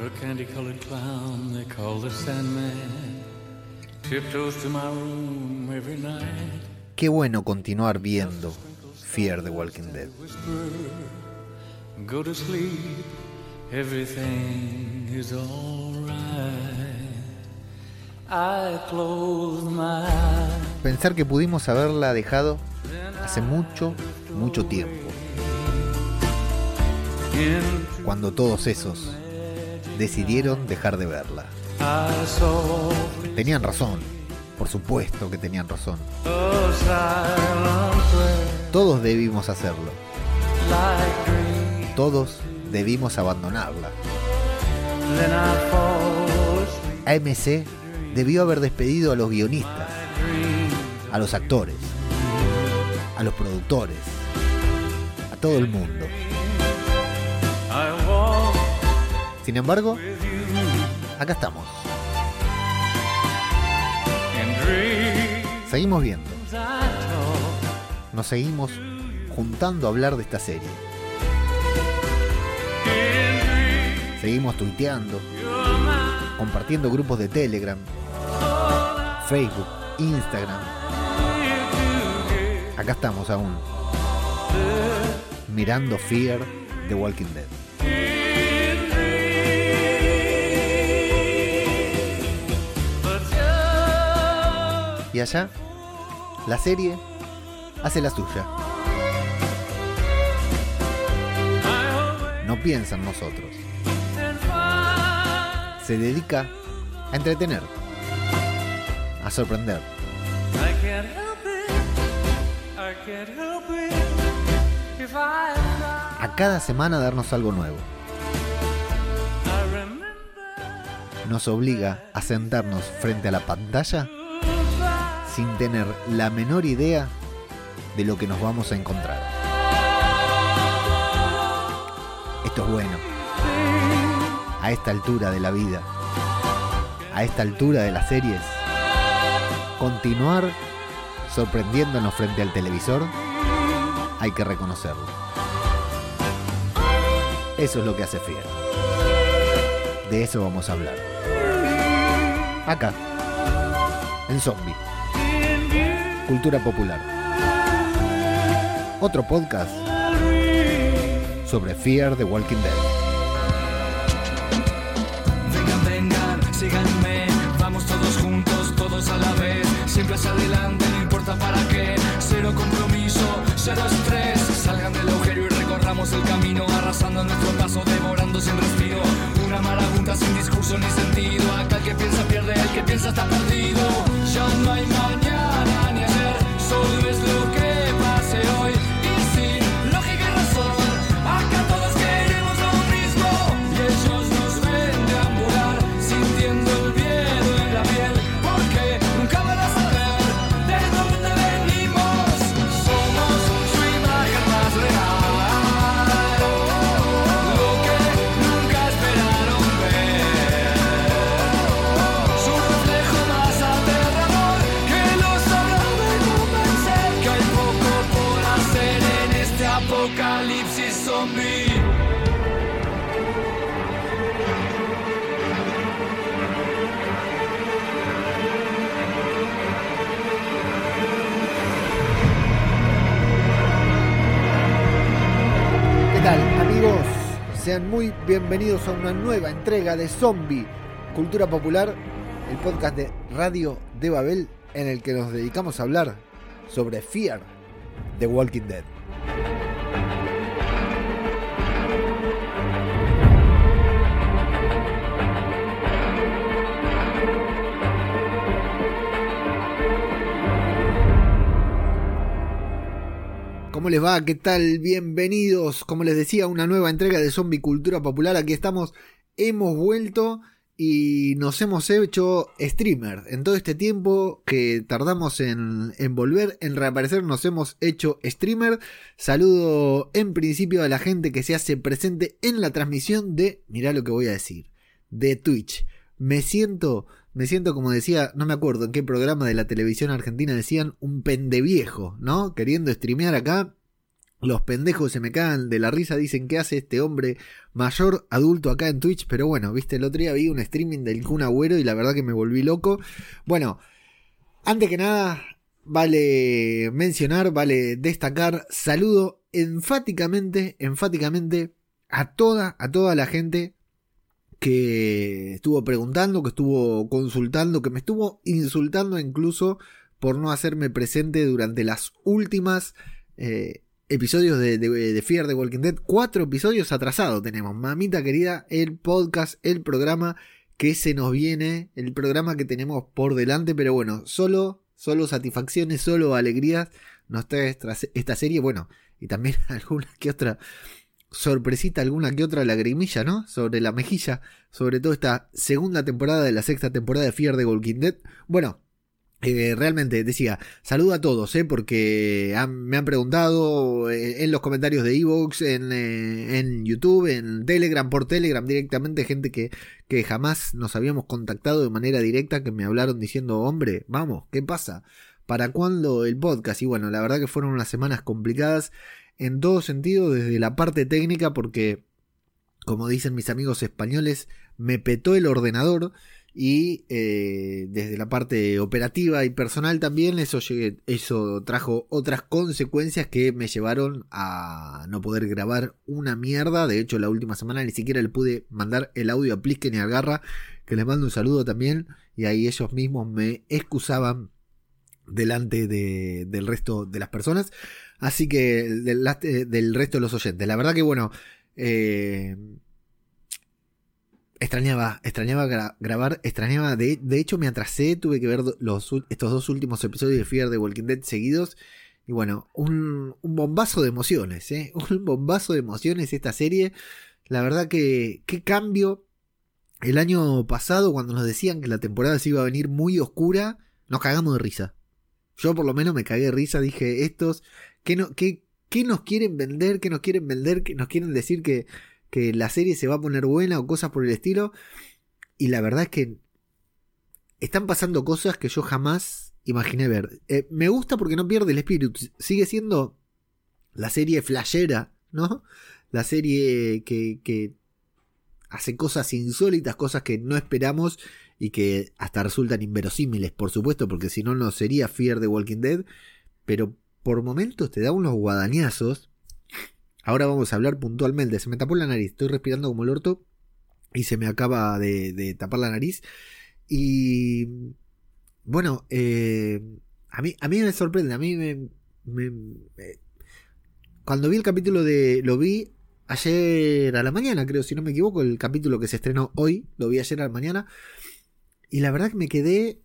A candy colored clown they call the Sandman tiptoes to my room every night. Qué bueno continuar viendo Fear the Walking Dead. Go to sleep, everything is alright. I close my eyes. Pensar que pudimos haberla dejado hace mucho, mucho tiempo. Cuando todos esos decidieron dejar de verla. Tenían razón. Por supuesto que tenían razón. Todos debimos hacerlo. Todos debimos abandonarla. AMC debió haber despedido a los guionistas, a los actores, a los productores, a todo el mundo. Sin embargo, acá estamos. Seguimos viendo. Nos seguimos juntando a hablar de esta serie. Seguimos tuiteando, compartiendo grupos de Telegram, Facebook, Instagram. Acá estamos aún. Mirando Fear The Walking Dead. Y allá, la serie hace la suya. No piensa en nosotros. Se dedica a entretener, a sorprender. A cada semana darnos algo nuevo. Nos obliga a sentarnos frente a la pantalla sin tener la menor idea de lo que nos vamos a encontrar. Esto es bueno. A esta altura de la vida, a esta altura de las series, continuar sorprendiéndonos frente al televisor, hay que reconocerlo. Eso es lo que hace Fear. De eso vamos a hablar. Acá, en Zombie. Cultura popular. Otro podcast sobre Fear the Walking Dead. Vengan, vengan, síganme, vamos todos juntos, todos a la vez, siempre hacia adelante, no importa para qué, cero compromiso, cero estrés, salgan del agujero y recorramos el camino, arrasando nuestro paso, devorando sin respiro, una marabunta sin discurso ni sentido, acá el que piensa pierde, el que piensa está perdido, ya no hay mañana ni ayer, solo Sean muy bienvenidos a una nueva entrega de Zombie, Cultura Popular, el podcast de Radio de Babel en el que nos dedicamos a hablar sobre Fear The Walking Dead. ¿Cómo les va? ¿Qué tal? Bienvenidos, como les decía, una nueva entrega de Zombie Cultura Popular. Aquí estamos, hemos vuelto y nos hemos hecho streamer. En todo este tiempo que tardamos en, en volver, en reaparecer, nos hemos hecho streamer. Saludo en principio a la gente que se hace presente en la transmisión de, mirá lo que voy a decir, de Twitch. Me siento, me siento como decía, no me acuerdo en qué programa de la televisión argentina decían un pendeviejo, ¿no? Queriendo streamear acá. Los pendejos se me cagan de la risa, dicen que hace este hombre mayor adulto acá en Twitch, pero bueno, viste, el otro día vi un streaming del Kun Agüero y la verdad que me volví loco. Bueno, antes que nada, vale mencionar, vale destacar, saludo enfáticamente, enfáticamente a toda, a toda la gente que estuvo preguntando, que estuvo consultando, que me estuvo insultando incluso por no hacerme presente durante las últimas eh, episodios de, de, Fear de Walking Dead. Cuatro episodios atrasados tenemos. Mamita querida, el podcast, el programa que se nos viene, el programa que tenemos por delante. Pero bueno, solo, solo satisfacciones, solo alegrías nos trae esta serie. Bueno, y también alguna que otra sorpresita, alguna que otra lagrimilla, ¿no? Sobre la mejilla, sobre todo esta segunda temporada de la sexta temporada de Fear de Walking Dead. Bueno, eh, realmente decía, saludo a todos, eh, porque me han preguntado eh, en los comentarios de Evox, en, eh, en, YouTube, en Telegram, por Telegram directamente, gente que, que jamás nos habíamos contactado de manera directa, que me hablaron diciendo, hombre, vamos, ¿qué pasa? ¿Para cuándo el podcast? Y bueno, la verdad que fueron unas semanas complicadas en todo sentido, desde la parte técnica, porque, como dicen mis amigos españoles, me petó el ordenador y eh, desde la parte operativa y personal también eso, eso trajo otras consecuencias que me llevaron a no poder grabar una mierda. De hecho, la última semana ni siquiera le pude mandar el audio a Plisken y a Garra, que les mando un saludo también. Y ahí ellos mismos me excusaban delante de, del resto de las personas. Así que del, del resto de los oyentes. La verdad que bueno. Eh, Extrañaba, extrañaba grabar, extrañaba, de, hecho me atrasé, tuve que ver estos dos últimos episodios de Fear de Walking Dead seguidos. Y bueno, un, un bombazo de emociones, ¿eh? Un bombazo de emociones esta serie. La verdad que, qué cambio. El año pasado, cuando nos decían que la temporada se iba a venir muy oscura, nos cagamos de risa. Yo por lo menos me cagué de risa, dije, estos, ¿qué, no, nos quieren vender? ¿Qué nos quieren vender? ¿Qué nos quieren decir que que la serie se va a poner buena o cosas por el estilo. Y la verdad es que están pasando cosas que yo jamás imaginé ver. Eh, me gusta porque no pierde el espíritu. Sigue siendo la serie flashera, ¿no? La serie que, que hace cosas insólitas, cosas que no esperamos y que hasta resultan inverosímiles, por supuesto, porque si no, no sería Fear de Walking Dead. Pero por momentos te da unos guadañazos Ahora vamos a hablar puntualmente. Se me tapó la nariz, estoy respirando como el orto y se me acaba de, tapar la nariz. Y bueno, eh, a, mí, a mí me sorprende, a mí me, Cuando vi el capítulo de... Lo vi ayer a la mañana, creo, si no me equivoco, el capítulo que se estrenó hoy, lo vi ayer a la mañana. Y la verdad que me quedé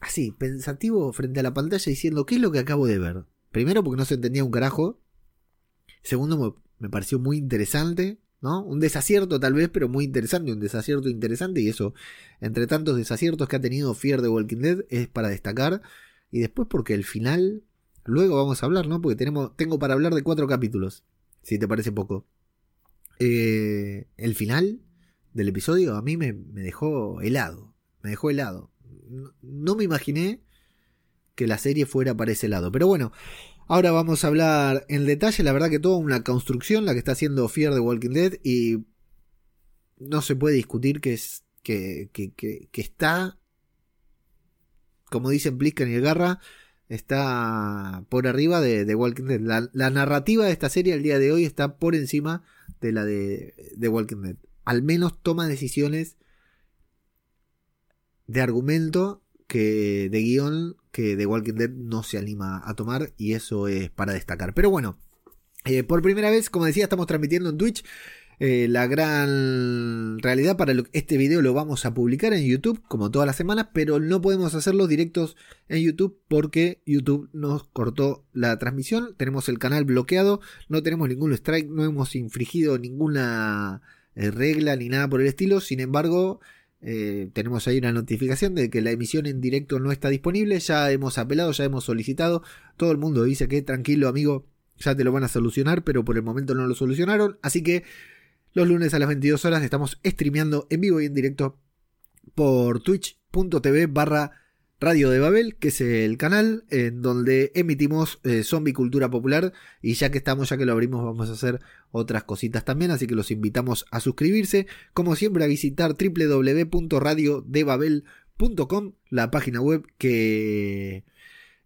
así, pensativo frente a la pantalla diciendo, ¿qué es lo que acabo de ver? Primero porque no se entendía un carajo, Segundo, me, pareció muy interesante, ¿no? Un desacierto tal vez, pero muy interesante, un desacierto interesante y eso, entre tantos desaciertos que ha tenido Fear de Walking Dead, es para destacar. Y después porque el final, luego vamos a hablar, ¿no? Porque tenemos, tengo para hablar de cuatro capítulos, si te parece poco. Eh, el final del episodio a mí me, dejó helado, me dejó helado. no me imaginé que la serie fuera para ese lado. Pero bueno, Ahora vamos a hablar en detalle, la verdad que toda una construcción la que está haciendo Fear de Walking Dead y no se puede discutir que es que, está, como dicen Plisken y Garra, está por arriba de, Walking Dead. La, narrativa de esta serie al día de hoy está por encima de la de, de Walking Dead. Al menos toma decisiones de argumento que de guion que The Walking Dead no se anima a tomar y eso es para destacar. Pero bueno, eh, por primera vez, como decía, estamos transmitiendo en Twitch. Eh, la gran realidad para este video lo vamos a publicar en YouTube como todas las semanas, pero no podemos hacerlo directos en YouTube porque YouTube nos cortó la transmisión, tenemos el canal bloqueado, no tenemos ningún strike, no hemos infringido ninguna eh, regla ni nada por el estilo, sin embargo eh, tenemos ahí una notificación de que la emisión en directo no está disponible. Ya hemos apelado, ya hemos solicitado. Todo el mundo dice que tranquilo, amigo, ya te lo van a solucionar, pero por el momento no lo solucionaron. Así que los lunes a las 22 horas estamos streameando en vivo y en directo por twitch.tv barra Radio de Babel, que es el canal en donde emitimos eh, zombie cultura popular. Y ya que estamos, ya que lo abrimos, vamos a hacer otras cositas también. Así que los invitamos a suscribirse. Como siempre, a visitar www.radiodebabel.com, la página web que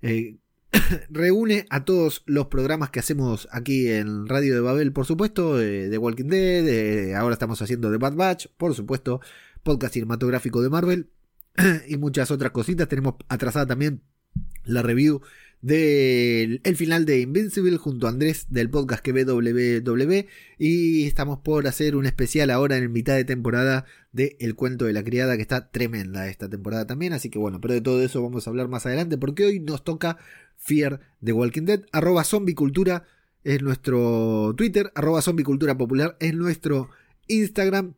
eh, reúne a todos los programas que hacemos aquí en Radio de Babel, por supuesto, de Walking Dead, ahora estamos haciendo The Bad Batch, por supuesto, podcast cinematográfico de Marvel y muchas otras cositas. Tenemos atrasada también la review del el final de Invincible junto a Andrés del podcast que WWE y estamos por hacer un especial ahora en mitad de temporada de El cuento de la criada que está tremenda esta temporada también. Así que bueno pero de todo eso vamos a hablar más adelante porque hoy nos toca Fear de Walking Dead. Arroba zombicultura es nuestro Twitter arroba zombicultura popular es nuestro Instagram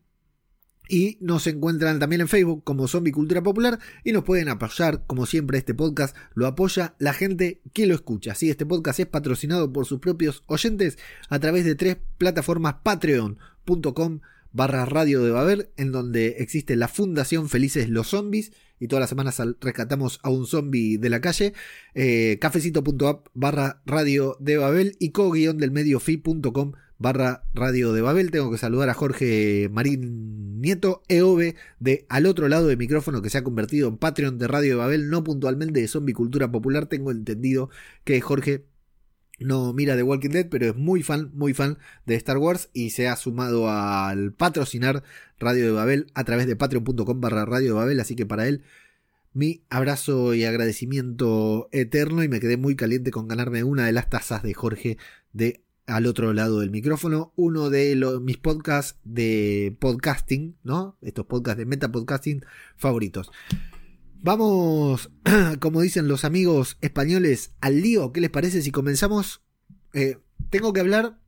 y nos encuentran también en Facebook como Zombie Cultura Popular y nos pueden apoyar, como siempre este podcast lo apoya la gente que lo escucha. Sí, este podcast es patrocinado por sus propios oyentes a través de tres plataformas patreon.com barra radio en donde existe la Fundación Felices los Zombies, y todas las semanas rescatamos a un zombie de la calle, eh, cafecito.app barra radio de Babel y co-del barra Radio de Babel. Tengo que saludar a Jorge Marín Nieto, EOB, de al otro lado del micrófono que se ha convertido en Patreon de Radio de Babel, no puntualmente de Zombie Cultura Popular. Tengo entendido que Jorge no mira The Walking Dead, pero es muy fan, muy fan de Star Wars y se ha sumado al patrocinar Radio de Babel a través de patreon.com barra Radio de Babel, así que para él mi abrazo y agradecimiento eterno y me quedé muy caliente con ganarme una de las tazas de Jorge de al otro lado del micrófono, uno de los, mis podcasts de podcasting, ¿no? Estos podcasts de meta podcasting favoritos. Vamos, como dicen los amigos españoles, al lío. ¿Qué les parece si comenzamos? Eh, tengo que hablar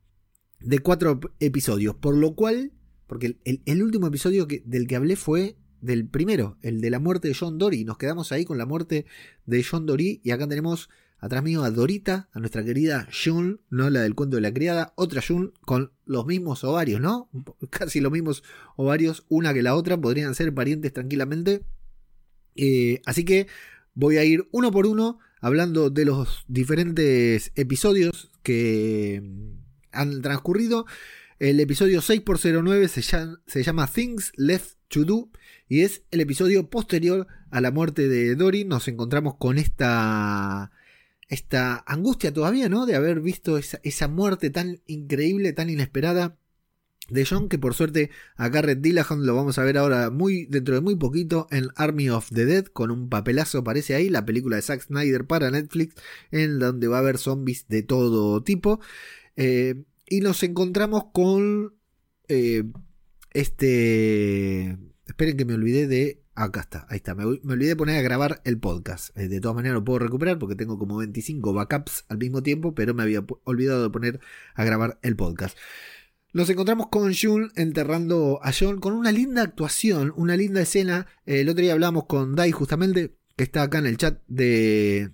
de cuatro episodios, por lo cual, porque el, último episodio del que hablé fue del primero, el de la muerte de John Dory. Nos quedamos ahí con la muerte de John Dory y acá tenemos Atrás mío a Dorita, a nuestra querida June, ¿no? La del cuento de la criada. Otra June con los mismos ovarios, ¿no? Casi los mismos ovarios, una que la otra. Podrían ser parientes tranquilamente. Eh, así que voy a ir uno por uno hablando de los diferentes episodios que han transcurrido. El episodio 6x09 se llama, se llama Things Left to Do y es el episodio posterior a la muerte de Dory. Nos encontramos con esta esta angustia todavía, ¿no? De haber visto esa, muerte tan increíble, tan inesperada de John, que por suerte a Garrett Dillahunt lo vamos a ver ahora muy dentro de muy poquito en Army of the Dead, con un papelazo aparece ahí, la película de Zack Snyder para Netflix, en donde va a haber zombies de todo tipo. Eh, y nos encontramos con eh, este... Esperen que me olvidé de Acá está, ahí está. Me, olvidé de poner a grabar el podcast. Eh, de todas maneras lo puedo recuperar porque tengo como 25 backups al mismo tiempo, pero me había olvidado de poner a grabar el podcast. Nos encontramos con June enterrando a John con una linda actuación, una linda escena. Eh, el otro día hablamos con Dai justamente, que está acá en el chat de,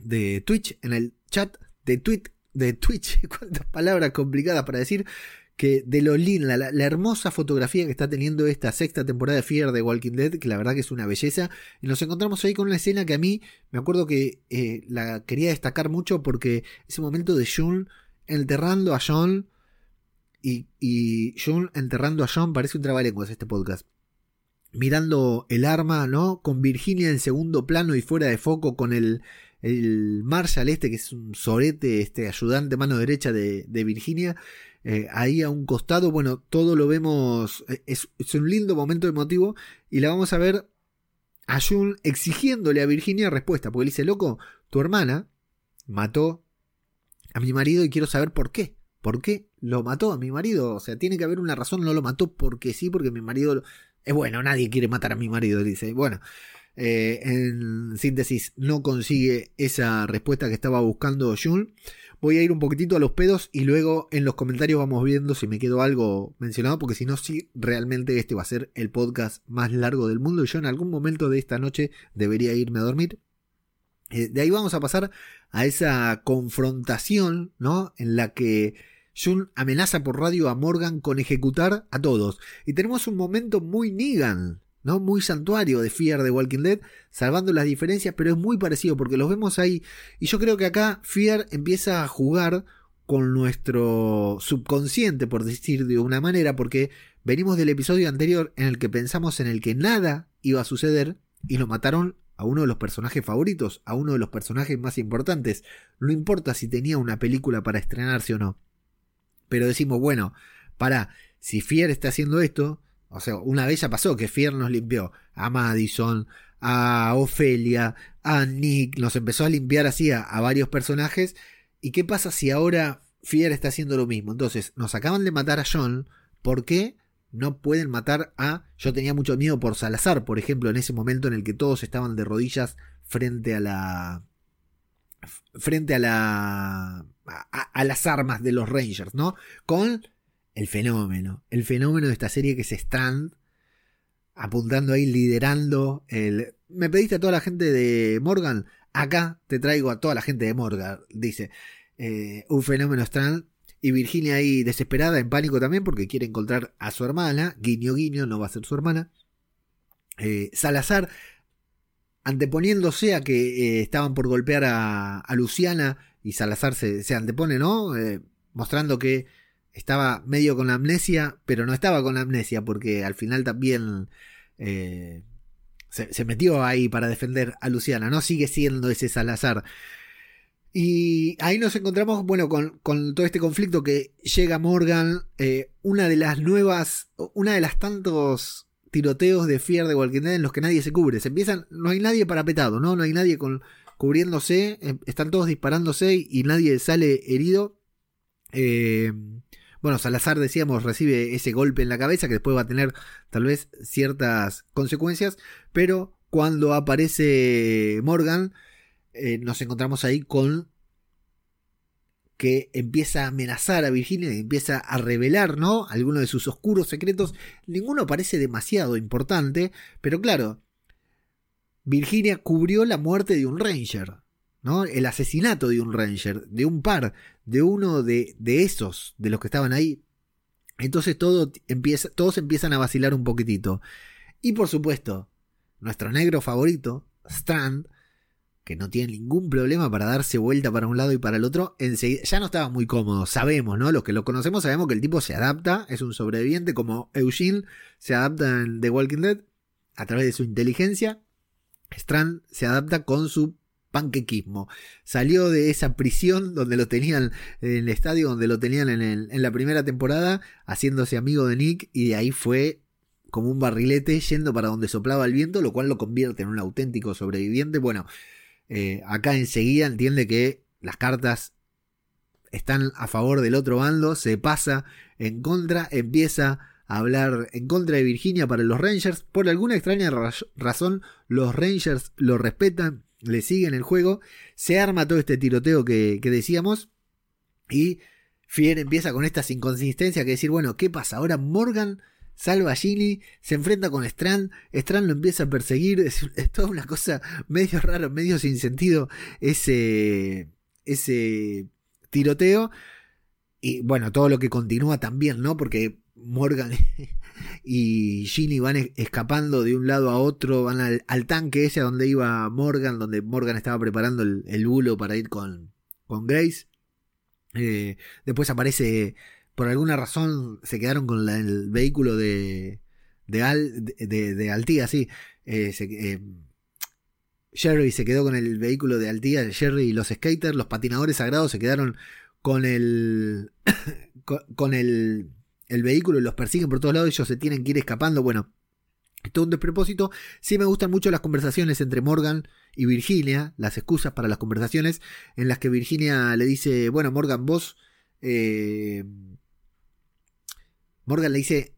de Twitch, en el chat de, tweet, de Twitch. Cuántas palabras complicadas para decir que de lo linda, la, hermosa fotografía que está teniendo esta sexta temporada de Fear de Walking Dead, que la verdad que es una belleza. Y nos encontramos ahí con una escena que a mí me acuerdo que eh, la quería destacar mucho porque ese momento de June enterrando a John y, y June enterrando a John parece un trabalenguas este podcast. Mirando el arma, ¿no? Con Virginia en segundo plano y fuera de foco con el, el Marshall este que es un sorete, este ayudante mano derecha de, de Virginia eh, ahí a un costado, bueno, todo lo vemos, eh, es, un lindo momento emotivo y la vamos a ver a June exigiéndole a Virginia respuesta, porque él dice, loco, tu hermana mató a mi marido y quiero saber por qué. ¿Por qué lo mató a mi marido? O sea, tiene que haber una razón, no lo mató porque sí, porque mi marido... Es bueno, nadie quiere matar a mi marido, dice. Bueno, eh, en síntesis, no consigue esa respuesta que estaba buscando June. Voy a ir un poquitito a los pedos y luego en los comentarios vamos viendo si me quedó algo mencionado, porque si no, sí, realmente este va a ser el podcast más largo del mundo y yo en algún momento de esta noche debería irme a dormir. Eh, de ahí vamos a pasar a esa confrontación, ¿no? En la que Jun amenaza por radio a Morgan con ejecutar a todos. Y tenemos un momento muy Negan, Muy santuario de Fear de Walking Dead, salvando las diferencias, pero es muy parecido porque los vemos ahí. Y yo creo que acá Fear empieza a jugar con nuestro subconsciente, por decir de una manera, porque venimos del episodio anterior en el que pensamos en el que nada iba a suceder y lo mataron a uno de los personajes favoritos, a uno de los personajes más importantes. No importa si tenía una película para estrenarse o no. Pero decimos, bueno, para, si Fier está haciendo esto, o sea, una vez ya pasó que Fier nos limpió a Madison, a Ofelia, a Nick, nos empezó a limpiar así a, varios personajes. ¿Y qué pasa si ahora Fier está haciendo lo mismo? Entonces, nos acaban de matar a John, ¿por qué? no pueden matar a... Yo tenía mucho miedo por Salazar, por ejemplo, en ese momento en el que todos estaban de rodillas frente a la... frente a la... a, las armas de los Rangers, ¿no? Con el fenómeno, el fenómeno de esta serie que es Strand, apuntando ahí, liderando el... Me pediste a toda la gente de Morgan, acá te traigo a toda la gente de Morgan, dice. Eh, un fenómeno Strand y Virginia ahí desesperada, en pánico también, porque quiere encontrar a su hermana. Guiño, guiño, no va a ser su hermana. Eh, Salazar anteponiéndose a que eh, estaban por golpear a, Luciana y Salazar se, antepone, ¿no? Mostrando que estaba medio con la amnesia, pero no estaba con la amnesia porque al final también se, se, metió ahí para defender a Luciana, ¿no? Sigue siendo ese Salazar. Y ahí nos encontramos, bueno, con, todo este conflicto que llega Morgan, eh, una de las nuevas, una de las tantos tiroteos de Fear de Walking Dead en los que nadie se cubre. Se empiezan, no hay nadie parapetado, ¿no? No hay nadie con, cubriéndose, eh, están todos disparándose y, nadie sale herido. Eh, bueno, Salazar, decíamos, recibe ese golpe en la cabeza que después va a tener tal vez ciertas consecuencias, pero cuando aparece Morgan, eh, nos encontramos ahí con que empieza a amenazar a Virginia empieza a revelar, ¿no? Algunos de sus oscuros secretos. Ninguno parece demasiado importante, pero claro, Virginia cubrió la muerte de un Ranger, ¿no? El asesinato de un Ranger, de un par, de uno de, de esos, de los que estaban ahí. Entonces todo empieza, todos empiezan a vacilar un poquitito. Y por supuesto, nuestro negro favorito, Strand, que no tiene ningún problema para darse vuelta para un lado y para el otro, enseguida, ya no estaba muy cómodo, sabemos, ¿no? Los que lo conocemos sabemos que el tipo se adapta, es un sobreviviente como Eugene se adapta en The Walking Dead a través de su inteligencia, Strand se adapta con su panquequismo. Salió de esa prisión donde lo tenían en el estadio, donde lo tenían en, la primera temporada, haciéndose amigo de Nick, y de ahí fue como un barrilete yendo para donde soplaba el viento, lo cual lo convierte en un auténtico sobreviviente. Bueno, eh, acá enseguida entiende que las cartas están a favor del otro bando, se pasa en contra, empieza a hablar en contra de Virginia para los Rangers. Por alguna extraña razón, los Rangers lo respetan, le siguen el juego, se arma todo este tiroteo que, que decíamos y Fier empieza con estas inconsistencias que decir, bueno, ¿qué pasa? Ahora Morgan salva a Ginny, se enfrenta con Strand, Strand lo empieza a perseguir, es, toda una cosa medio rara, medio sin sentido ese, ese tiroteo. Y bueno, todo lo que continúa también, ¿no? Porque Morgan y Ginny van escapando de un lado a otro, van al, tanque ese a donde iba Morgan, donde Morgan estaba preparando el, bulo para ir con, con Grace. Eh, después aparece por alguna razón se quedaron con el vehículo de, de, Al, Altía, sí. Eh, eh, Jerry se quedó con el vehículo de Altía, Jerry y los skaters, los patinadores sagrados se quedaron con el con, el, el vehículo y los persiguen por todos lados, ellos se tienen que ir escapando, bueno, todo un despropósito. Sí me gustan mucho las conversaciones entre Morgan y Virginia, las excusas para las conversaciones en las que Virginia le dice, bueno, Morgan, vos eh, Morgan le dice,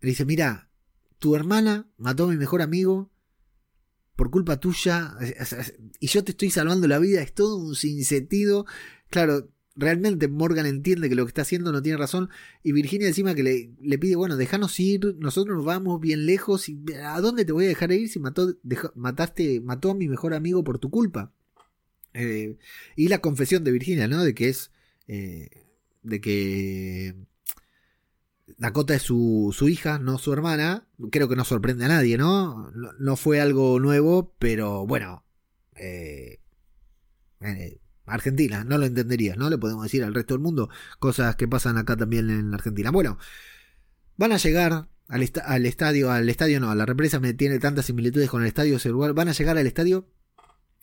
le dice, mira, tu hermana mató a mi mejor amigo por culpa tuya y yo te estoy salvando la vida, es todo un sinsentido. Claro, realmente Morgan entiende que lo que está haciendo no tiene razón y Virginia encima que le, pide, bueno, déjanos ir, nosotros nos vamos bien lejos y ¿a dónde te voy a dejar ir si mató, mataste, mató a mi mejor amigo por tu culpa? Eh, y la confesión de Virginia, ¿no? De que es... Eh, de que Dakota es su, su, hija, no su hermana. Creo que no sorprende a nadie, ¿no? No, no fue algo nuevo, pero bueno. Eh, eh, Argentina, no lo entenderías, ¿no? Le podemos decir al resto del mundo cosas que pasan acá también en la Argentina. Bueno, van a llegar al, estadio, al estadio no, la represa me tiene tantas similitudes con el estadio celular. Van a llegar al estadio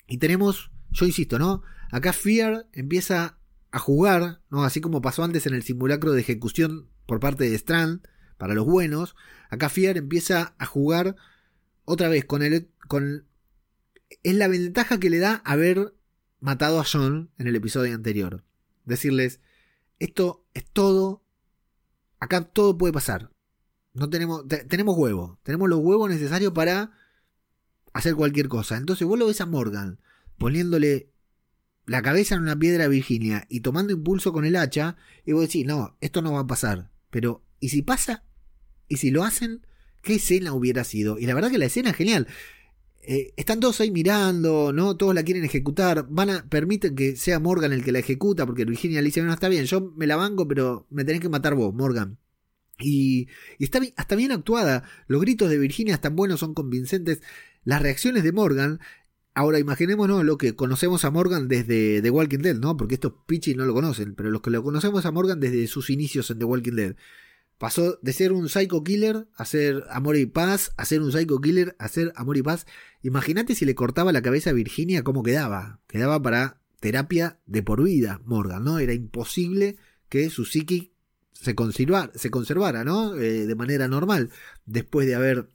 y tenemos, yo insisto, ¿no? Acá Fear empieza a jugar, ¿no? Así como pasó antes en el simulacro de ejecución por parte de Strand, para los buenos. Acá Fear empieza a jugar otra vez con el. Con, es la ventaja que le da haber matado a John en el episodio anterior. Decirles, esto es todo. Acá todo puede pasar. No tenemos, tenemos huevo. Tenemos los huevos necesarios para hacer cualquier cosa. Entonces vos lo ves a Morgan poniéndole la cabeza en una piedra a Virginia y tomando impulso con el hacha. Y vos decís, no, esto no va a pasar. Pero, ¿y si pasa? ¿Y si lo hacen? ¿Qué escena hubiera sido? Y la verdad que la escena es genial. Eh, están todos ahí mirando, ¿no? Todos la quieren ejecutar. Van a, permiten que sea Morgan el que la ejecuta, porque Virginia le dice, no, está bien, yo me la banco, pero me tenés que matar vos, Morgan. Y, y está bien, hasta bien actuada. Los gritos de Virginia están buenos, son convincentes. Las reacciones de Morgan. Ahora imaginémonos lo que conocemos a Morgan desde The Walking Dead, ¿no? Porque estos pichis no lo conocen, pero los que lo conocemos a Morgan desde sus inicios en The Walking Dead. Pasó de ser un psycho killer a ser amor y paz, a ser un psycho killer a ser amor y paz. Imagínate si le cortaba la cabeza a Virginia, cómo quedaba. Quedaba para terapia de por vida, Morgan, ¿no? Era imposible que su psiqui se, conservara, se conservara ¿no? Eh, de manera normal, después de haber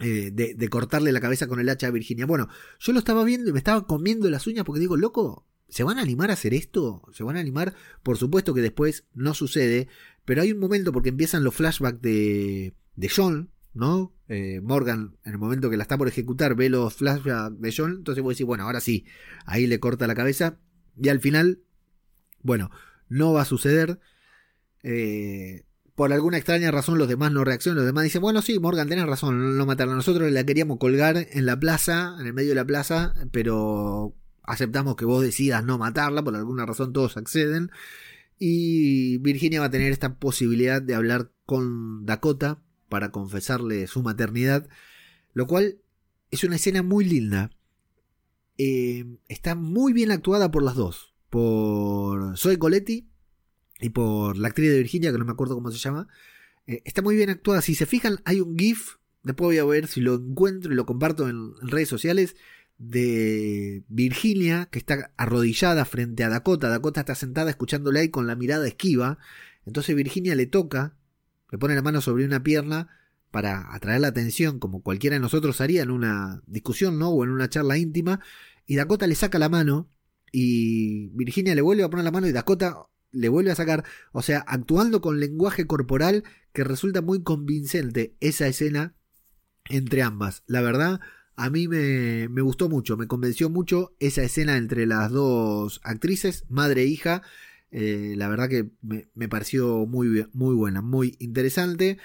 eh, de, de, cortarle la cabeza con el hacha a Virginia. Bueno, yo lo estaba viendo y me estaba comiendo las uñas porque digo, loco, ¿se van a animar a hacer esto? ¿Se van a animar? Por supuesto que después no sucede, pero hay un momento porque empiezan los flashbacks de, de John, ¿no? Eh, Morgan, en el momento que la está por ejecutar, ve los flashbacks de John, entonces voy a decir, bueno, ahora sí, ahí le corta la cabeza, y al final, bueno, no va a suceder. Eh, por alguna extraña razón los demás no reaccionan, los demás dicen, bueno, sí, Morgan, tenés razón, no matarla. Nosotros la queríamos colgar en la plaza, en el medio de la plaza, pero aceptamos que vos decidas no matarla, por alguna razón todos acceden. Y Virginia va a tener esta posibilidad de hablar con Dakota para confesarle su maternidad, lo cual es una escena muy linda. Eh, está muy bien actuada por las dos, por Zoe Coletti y por la actriz de Virginia, que no me acuerdo cómo se llama. Eh, está muy bien actuada. Si se fijan, hay un GIF, después voy a ver si lo encuentro y lo comparto en, en redes sociales de Virginia, que está arrodillada frente a Dakota. Dakota está sentada escuchándole ahí con la mirada esquiva. Entonces Virginia le toca, le pone la mano sobre una pierna para atraer la atención, como cualquiera de nosotros haría en una discusión, ¿no? O en una charla íntima. Y Dakota le saca la mano y Virginia le vuelve a poner la mano y Dakota le vuelve a sacar, o sea, actuando con lenguaje corporal que resulta muy convincente esa escena entre ambas. La verdad, a mí me, gustó mucho, me convenció mucho esa escena entre las dos actrices, madre e hija. Eh, la verdad que me, pareció muy, muy buena, muy interesante.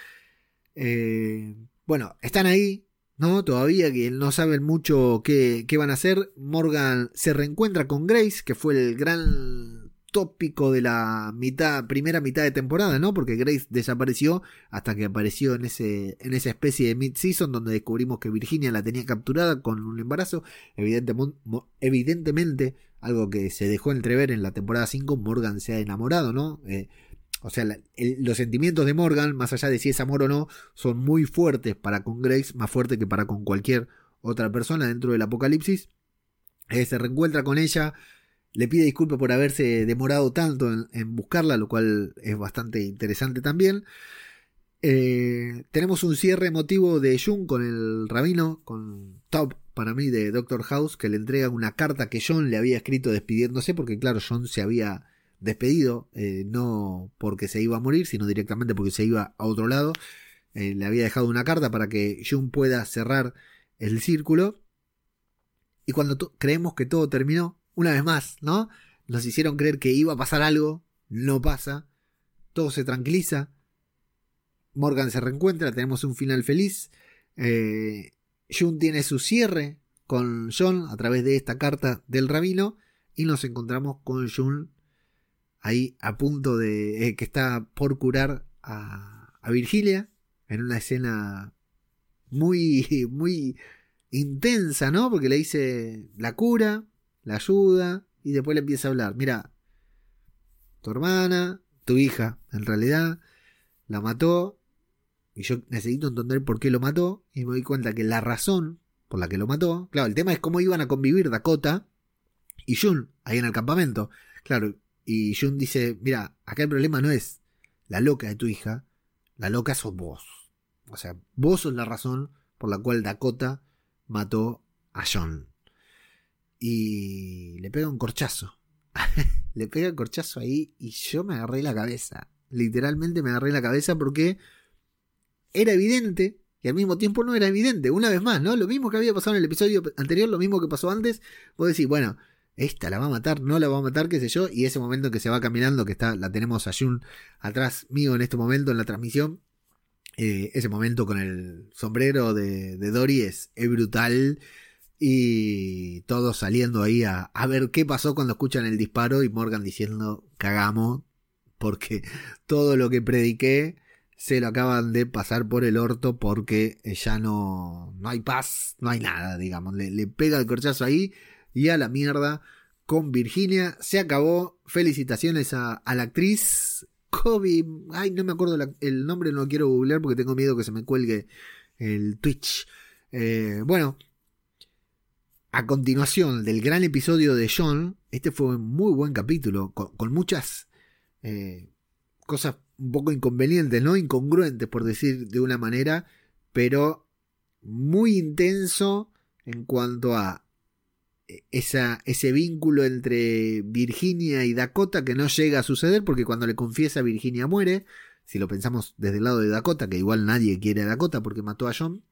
Eh, bueno, están ahí, ¿no? Todavía que no saben mucho qué, qué van a hacer. Morgan se reencuentra con Grace, que fue el gran tópico de la mitad, primera mitad de temporada, ¿no? Porque Grace desapareció hasta que apareció en, ese, en esa especie de mid-season donde descubrimos que Virginia la tenía capturada con un embarazo. Evidentemente, algo que se dejó entrever en la temporada 5, Morgan se ha enamorado, ¿no? Eh, o sea, los sentimientos de Morgan, más allá de si es amor o no, son muy fuertes para con Grace, más fuertes que para con cualquier otra persona dentro del apocalipsis. Eh, se reencuentra con ella, le pide disculpas por haberse demorado tanto en, buscarla, lo cual es bastante interesante también. Eh, tenemos un cierre emotivo de Jung con el rabino, con Top, para mí, de Doctor House, que le entrega una carta que John le había escrito despidiéndose, porque claro, John se había despedido, eh, no porque se iba a morir, sino directamente porque se iba a otro lado. Eh, le había dejado una carta para que Jung pueda cerrar el círculo. Y cuando creemos que todo terminó, una vez más, ¿no? Nos hicieron creer que iba a pasar algo, no pasa, todo se tranquiliza, Morgan se reencuentra, tenemos un final feliz, eh, Jun tiene su cierre con John a través de esta carta del rabino y nos encontramos con Jun ahí a punto de eh, que está por curar a, Virgilia en una escena muy, muy intensa, ¿no? Porque le dice la cura, la ayuda y después le empieza a hablar. Mira, tu hermana, tu hija, en realidad, la mató y yo necesito entender por qué lo mató y me doy cuenta que la razón por la que lo mató, claro, el tema es cómo iban a convivir Dakota y Jun ahí en el campamento. Claro, y Jun dice, mira, acá el problema no es la loca de tu hija, la loca sos vos. O sea, vos sos la razón por la cual Dakota mató a John. Y le pega un corchazo. le pega un corchazo ahí y yo me agarré la cabeza. Literalmente me agarré la cabeza porque era evidente y al mismo tiempo no era evidente. Una vez más, ¿no? Lo mismo que había pasado en el episodio anterior, lo mismo que pasó antes. Vos decís, bueno, esta la va a matar, no la va a matar, qué sé yo. Y ese momento que se va caminando, que está, la tenemos a Jun atrás mío en este momento en la transmisión. Eh, ese momento con el sombrero de, de Dory es, brutal. Y todos saliendo ahí a, ver qué pasó cuando escuchan el disparo. Y Morgan diciendo, cagamos. Porque todo lo que prediqué se lo acaban de pasar por el orto porque ya no, no hay paz, no hay nada, digamos. Le, pega el corchazo ahí y a la mierda con Virginia. Se acabó. Felicitaciones a, la actriz Kobe. Ay, no me acuerdo el nombre, no lo quiero googlear porque tengo miedo que se me cuelgue el Twitch. Eh, bueno, a continuación del gran episodio de John, este fue un muy buen capítulo, con, muchas eh, cosas un poco inconvenientes, ¿no? Incongruentes, por decir de una manera, pero muy intenso en cuanto a eh, esa, ese vínculo entre Virginia y Dakota que no llega a suceder porque cuando le confiesa Virginia muere, si lo pensamos desde el lado de Dakota, que igual nadie quiere a Dakota porque mató a John,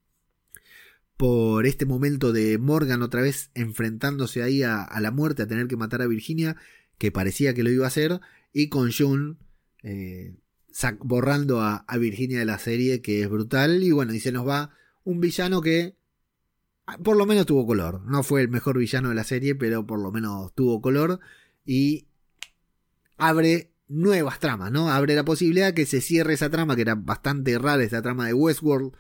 por este momento de Morgan otra vez enfrentándose ahí a, la muerte, a tener que matar a Virginia, que parecía que lo iba a hacer, y con John eh, borrando a, Virginia de la serie, que es brutal. Y bueno, y se nos va un villano que ah, por lo menos tuvo color. No fue el mejor villano de la serie, pero por lo menos tuvo color. Y abre nuevas tramas, ¿no? Abre la posibilidad que se cierre esa trama, que era bastante rara, esa trama de Westworld,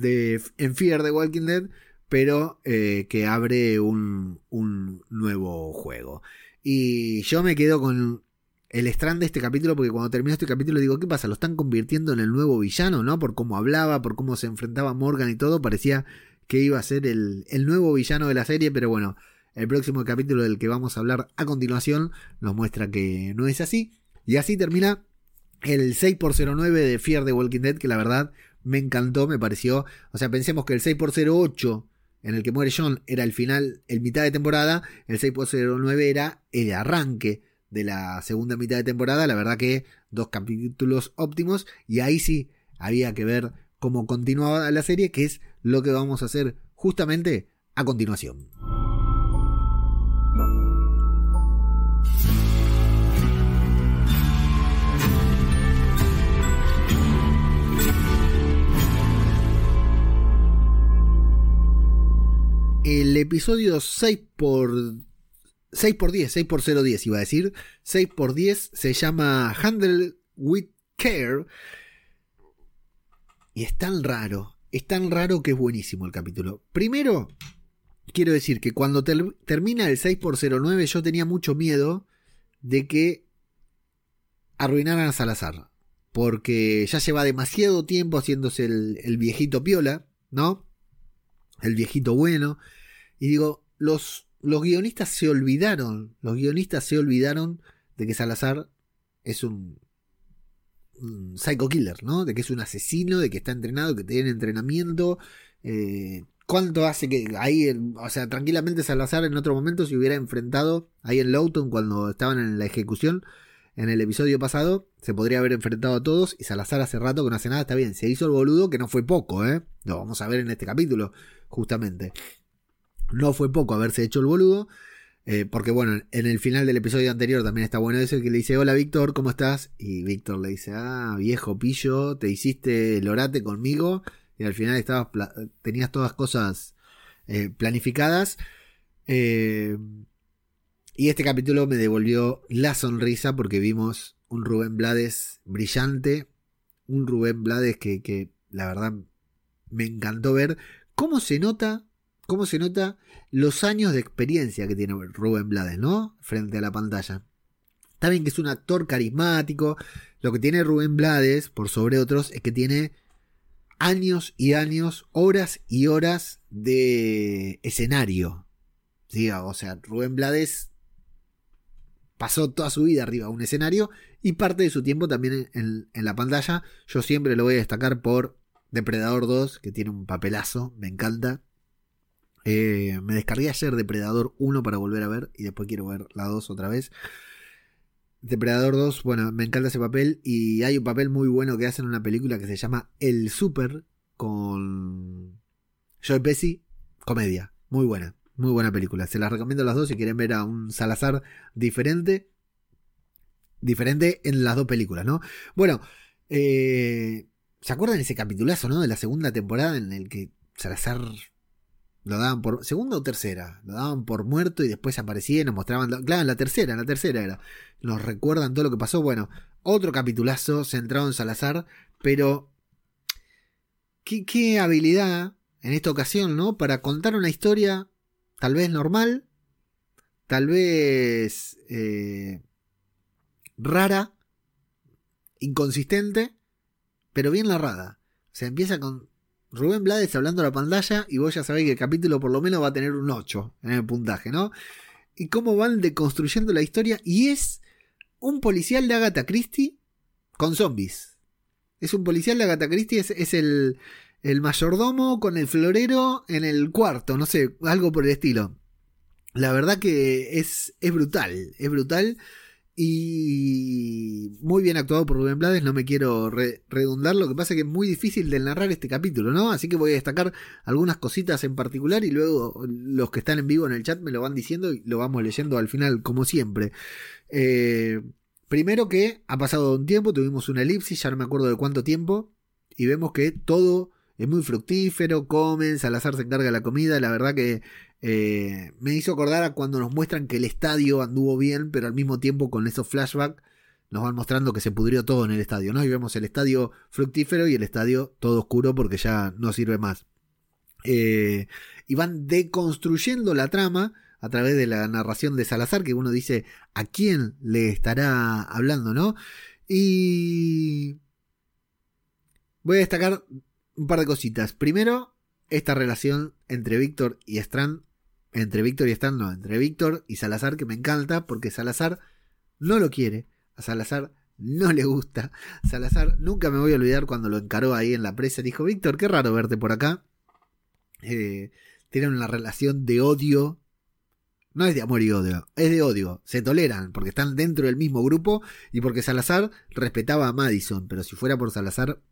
de, en Fear de Walking Dead, pero eh, que abre un, un nuevo juego. Y yo me quedo con el strand de este capítulo, porque cuando termino este capítulo digo, ¿qué pasa? Lo están convirtiendo en el nuevo villano, ¿no? Por cómo hablaba, por cómo se enfrentaba Morgan y todo, parecía que iba a ser el, el nuevo villano de la serie, pero bueno, el próximo capítulo del que vamos a hablar a continuación nos muestra que no es así. Y así termina el 6x09 de Fear de Walking Dead, que la verdad me encantó, me pareció. O sea, pensemos que el 6x08 en el que muere John era el final, el mitad de temporada, el 6x09 era el arranque de la segunda mitad de temporada. La verdad que dos capítulos óptimos y ahí sí había que ver cómo continuaba la serie, que es lo que vamos a hacer justamente a continuación. El episodio 6 por 6 por 10, 6 por 010 iba a decir. 6 por 10 se llama Handle with Care. Y es tan raro, es tan raro que es buenísimo el capítulo. Primero, quiero decir que cuando termina el 6 por 09 yo tenía mucho miedo de que arruinaran a Salazar. Porque ya lleva demasiado tiempo haciéndose el, el viejito piola, ¿no? El viejito bueno. Y digo, los los guionistas se olvidaron, los guionistas se olvidaron de que Salazar es un, psycho killer, ¿no? De que es un asesino, de que está entrenado, que tiene entrenamiento. Eh, ¿Cuánto hace que ahí, o sea, tranquilamente Salazar en otro momento se hubiera enfrentado ahí en Lowton cuando estaban en la ejecución? En el episodio pasado se podría haber enfrentado a todos y Salazar hace rato que no hace nada, está bien, se hizo el boludo que no fue poco, ¿eh? Lo vamos a ver en este capítulo, justamente. No fue poco haberse hecho el boludo. Eh, porque bueno, en el final del episodio anterior también está bueno eso que le dice, hola Víctor, ¿cómo estás? Y Víctor le dice, ah, viejo pillo, te hiciste el orate conmigo y al final estabas tenías todas cosas eh, planificadas. Eh, y este capítulo me devolvió la sonrisa porque vimos un Rubén Blades brillante, un Rubén Blades que, que la verdad me encantó ver cómo se nota, cómo se nota los años de experiencia que tiene Rubén Blades, ¿no? Frente a la pantalla. Está bien que es un actor carismático. Lo que tiene Rubén Blades, por sobre otros, es que tiene años y años, horas y horas de escenario. O sea, Rubén Blades pasó toda su vida arriba de un escenario y parte de su tiempo también en, la pantalla. Yo siempre lo voy a destacar por Depredador 2, que tiene un papelazo, me encanta. Eh, me descargué ayer Depredador 1 para volver a ver y después quiero ver la 2 otra vez. Depredador 2, bueno, me encanta ese papel y hay un papel muy bueno que hacen en una película que se llama El Super con Joe Pesci, comedia, muy buena, muy buena película. Se las recomiendo las dos si quieren ver a un Salazar diferente, diferente en las dos películas, ¿no? Bueno, eh, ¿se acuerdan ese capitulazo, ¿no? De la segunda temporada en el que Salazar lo daban por. Segunda o tercera. Lo daban por muerto y después aparecía y nos mostraban. Claro, en la tercera, en la tercera era. Nos recuerdan todo lo que pasó. Bueno, otro capitulazo centrado en Salazar. Pero. Qué habilidad en esta ocasión, ¿no? Para contar una historia tal vez normal. Tal vez. Eh, rara. Inconsistente. Pero bien narrada. Se empieza con Rubén Blades hablando a la pantalla y vos ya sabéis que el capítulo por lo menos va a tener un 8 en el puntaje, ¿no? Y cómo van deconstruyendo la historia y es un policial de Agatha Christie con zombies. Es un policial de Agatha Christie, es, el, el mayordomo con el florero en el cuarto, no sé, algo por el estilo. La verdad que es, es brutal, es brutal. Y muy bien actuado por Rubén Blades, no me quiero redundar, lo que pasa es que es muy difícil de narrar este capítulo, ¿no? Así que voy a destacar algunas cositas en particular y luego los que están en vivo en el chat me lo van diciendo y lo vamos leyendo al final, como siempre. Eh, primero que ha pasado un tiempo, tuvimos una elipsis, ya no me acuerdo de cuánto tiempo, y vemos que todo es muy fructífero, comen, Salazar se encarga de la comida, la verdad que eh, me hizo acordar a cuando nos muestran que el estadio anduvo bien, pero al mismo tiempo con esos flashbacks nos van mostrando que se pudrió todo en el estadio, ¿no? Y vemos el estadio fructífero y el estadio todo oscuro porque ya no sirve más. Eh, y van deconstruyendo la trama a través de la narración de Salazar, que uno dice a quién le estará hablando, ¿no? Y voy a destacar un par de cositas. Primero, esta relación entre Víctor y Strand entre Víctor y Stan, no, entre Víctor y Salazar, que me encanta, porque Salazar no lo quiere, a Salazar no le gusta. Salazar, nunca me voy a olvidar cuando lo encaró ahí en la presa, dijo, Víctor, qué raro verte por acá. Eh, tienen una relación de odio. No es de amor y odio, es de odio. Se toleran porque están dentro del mismo grupo y porque Salazar respetaba a Madison. Pero si fuera por Salazar,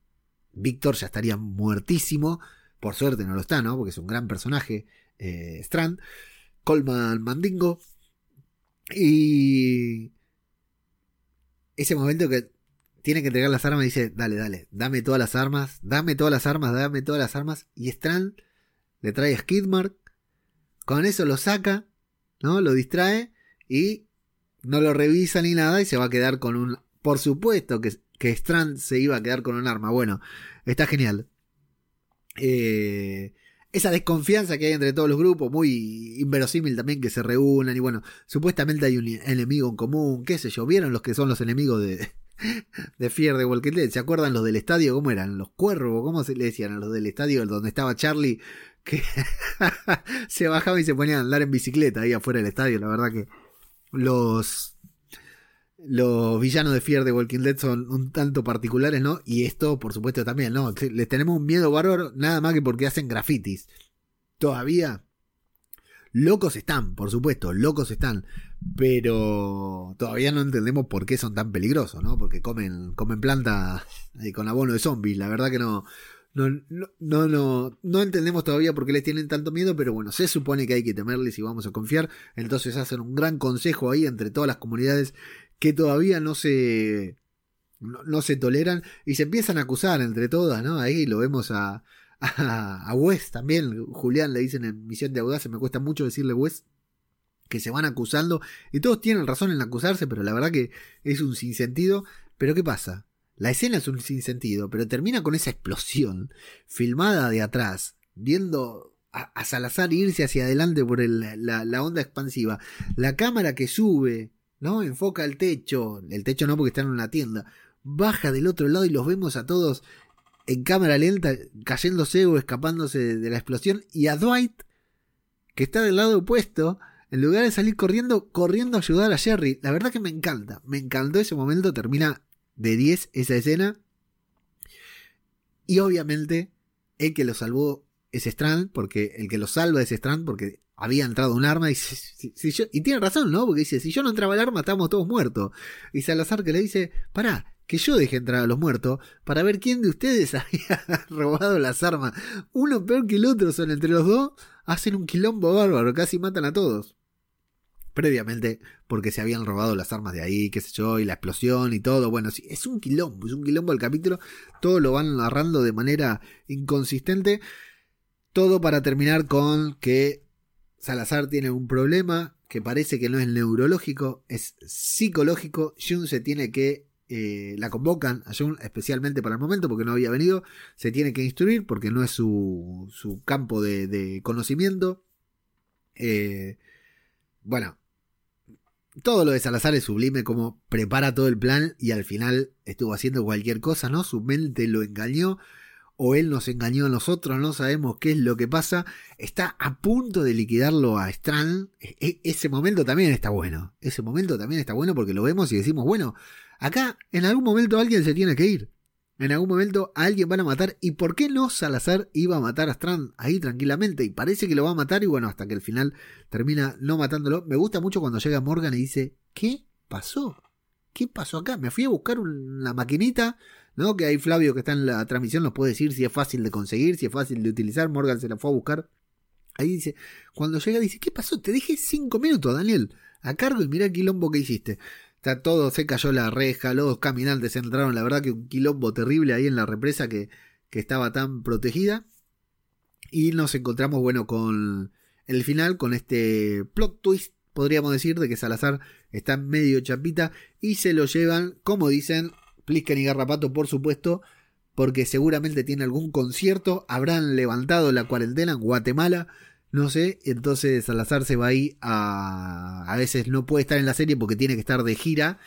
Víctor ya estaría muertísimo. Por suerte no lo está, ¿no? Porque es un gran personaje eh, Strand, Colman Mandingo. Y ese momento que tiene que entregar las armas, dice, dale, dale, dame todas las armas, dame todas las armas, dame todas las armas. Y Strand le trae a Skidmark, con eso lo saca, ¿no? Lo distrae y no lo revisa ni nada y se va a quedar con un... Por supuesto que, que Strand se iba a quedar con un arma. Bueno, está genial. Eh, esa desconfianza que hay entre todos los grupos, muy inverosímil también que se reúnan y bueno, supuestamente hay un enemigo en común, qué sé yo, vieron los que son los enemigos de, de Fier de Walking Dead, ¿se acuerdan los del estadio? ¿Cómo eran? ¿Los cuervos? ¿Cómo se le decían a los del estadio donde estaba Charlie? Que se bajaba y se ponía a andar en bicicleta ahí afuera del estadio, la verdad que los los villanos de Fear de Walking Dead son un tanto particulares, ¿no? Y esto, por supuesto, también, ¿no? Les tenemos un miedo bárbaro, nada más que porque hacen grafitis. Todavía. Locos están, por supuesto, locos están. Pero todavía no entendemos por qué son tan peligrosos, ¿no? Porque comen, comen planta con abono de zombies. La verdad que no, no, no, no, no entendemos todavía por qué les tienen tanto miedo, pero bueno, se supone que hay que temerles y vamos a confiar. Entonces hacen un gran consejo ahí entre todas las comunidades que todavía no se, no, se toleran y se empiezan a acusar entre todas, ¿no? Ahí lo vemos a, a, Wes también, Julián le dicen en Misión de Audacia, me cuesta mucho decirle Wes, que se van acusando y todos tienen razón en acusarse, pero la verdad que es un sinsentido. Pero ¿qué pasa? La escena es un sinsentido, pero termina con esa explosión filmada de atrás, viendo a, Salazar irse hacia adelante por la, la, onda expansiva. La cámara que sube, ¿no? Enfoca el techo, el techo no porque están en una tienda, baja del otro lado y los vemos a todos en cámara lenta cayéndose o escapándose de la explosión y a Dwight que está del lado opuesto en lugar de salir corriendo, corriendo a ayudar a Jerry. La verdad que me encanta, me encantó ese momento, termina de 10 esa escena. Y obviamente el que lo salvó es Strand, porque el que lo salva es Strand, porque había entrado un arma y, y tiene razón, ¿no? Porque dice, si yo no entraba el arma, estamos todos muertos. Y Salazar que le dice, pará, que yo deje entrar a los muertos para ver quién de ustedes había robado las armas. Uno peor que el otro son entre los dos, hacen un quilombo bárbaro, casi matan a todos previamente porque se habían robado las armas de ahí, qué sé yo, y la explosión y todo. Bueno, es un quilombo, es un quilombo el capítulo, todo lo van narrando de manera inconsistente, todo para terminar con que Salazar tiene un problema que parece que no es neurológico, es psicológico, Jun se tiene que... Eh, la convocan a Jun especialmente para el momento porque no había venido, se tiene que instruir porque no es su, su campo de, de conocimiento. Eh, bueno, todo lo de Salazar es sublime, como prepara todo el plan y al final estuvo haciendo cualquier cosa, ¿no? Su mente lo engañó o él nos engañó a nosotros, no sabemos qué es lo que pasa. Está a punto de liquidarlo a Strand. E, e, ese momento también está bueno. Ese momento también está bueno porque lo vemos y decimos, bueno, acá en algún momento alguien se tiene que ir. En algún momento a alguien van a matar. ¿Y por qué no Salazar iba a matar a Strand ahí tranquilamente? Y parece que lo va a matar y bueno, hasta que al final termina no matándolo. Me gusta mucho cuando llega Morgan y dice, ¿qué pasó? ¿Qué pasó acá? Me fui a buscar una maquinita, ¿no? Que ahí Flavio que está en la transmisión nos puede decir si es fácil de conseguir, si es fácil de utilizar. Morgan se la fue a buscar. Ahí dice, cuando llega dice, ¿qué pasó? Te dejé cinco minutos, Daniel, a cargo y mira el quilombo que hiciste. Está todo, se cayó la reja, los caminantes entraron, la verdad que un quilombo terrible ahí en la represa que, que estaba tan protegida. Y nos encontramos, bueno, con el final, con este plot twist, podríamos decir, de que Salazar está medio chapita y se lo llevan, como dicen, Plisken y Garrapato, por supuesto, porque seguramente tiene algún concierto, habrán levantado la cuarentena en Guatemala no sé, entonces Salazar se va ahí a... A veces no puede estar en la serie porque tiene que estar de gira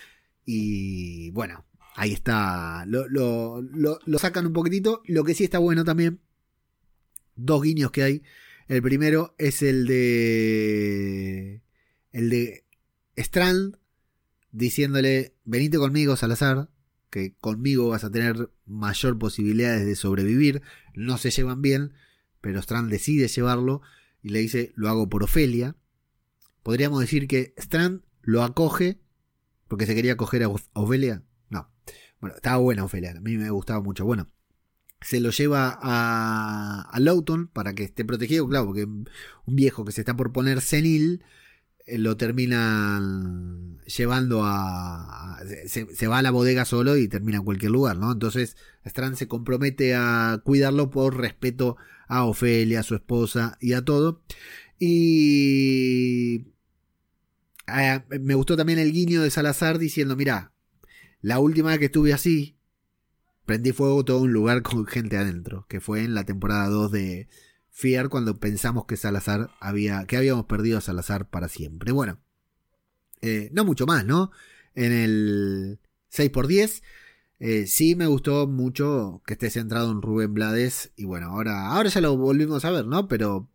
y bueno, ahí está, lo, lo, lo, sacan un poquitito, lo que sí está bueno también, dos guiños que hay, el primero es el de... El de Strand diciéndole, venite conmigo Salazar, que conmigo vas a tener mayor posibilidades de sobrevivir, no se llevan bien, pero Strand decide llevarlo y le dice, lo hago por Ofelia. Podríamos decir que Strand lo acoge porque se quería coger a Ofelia. No. Bueno, estaba buena Ofelia, a mí me gustaba mucho. Bueno, se lo lleva a, a Lawton para que esté protegido, claro, porque un viejo que se está por poner senil lo termina llevando a... Se, va a la bodega solo y termina en cualquier lugar, ¿no? Entonces Strand se compromete a cuidarlo por respeto a Ofelia, a su esposa y a todo. Y me gustó también el guiño de Salazar diciendo, mira, la última vez que estuve así, prendí fuego todo un lugar con gente adentro, que fue en la temporada 2 de Fear cuando pensamos que Salazar había, que habíamos perdido a Salazar para siempre. Bueno, eh, no mucho más, ¿no? En el 6x10 eh, sí me gustó mucho que esté centrado en Rubén Blades. Y bueno, ahora, ahora ya lo volvimos a ver, ¿no? Pero,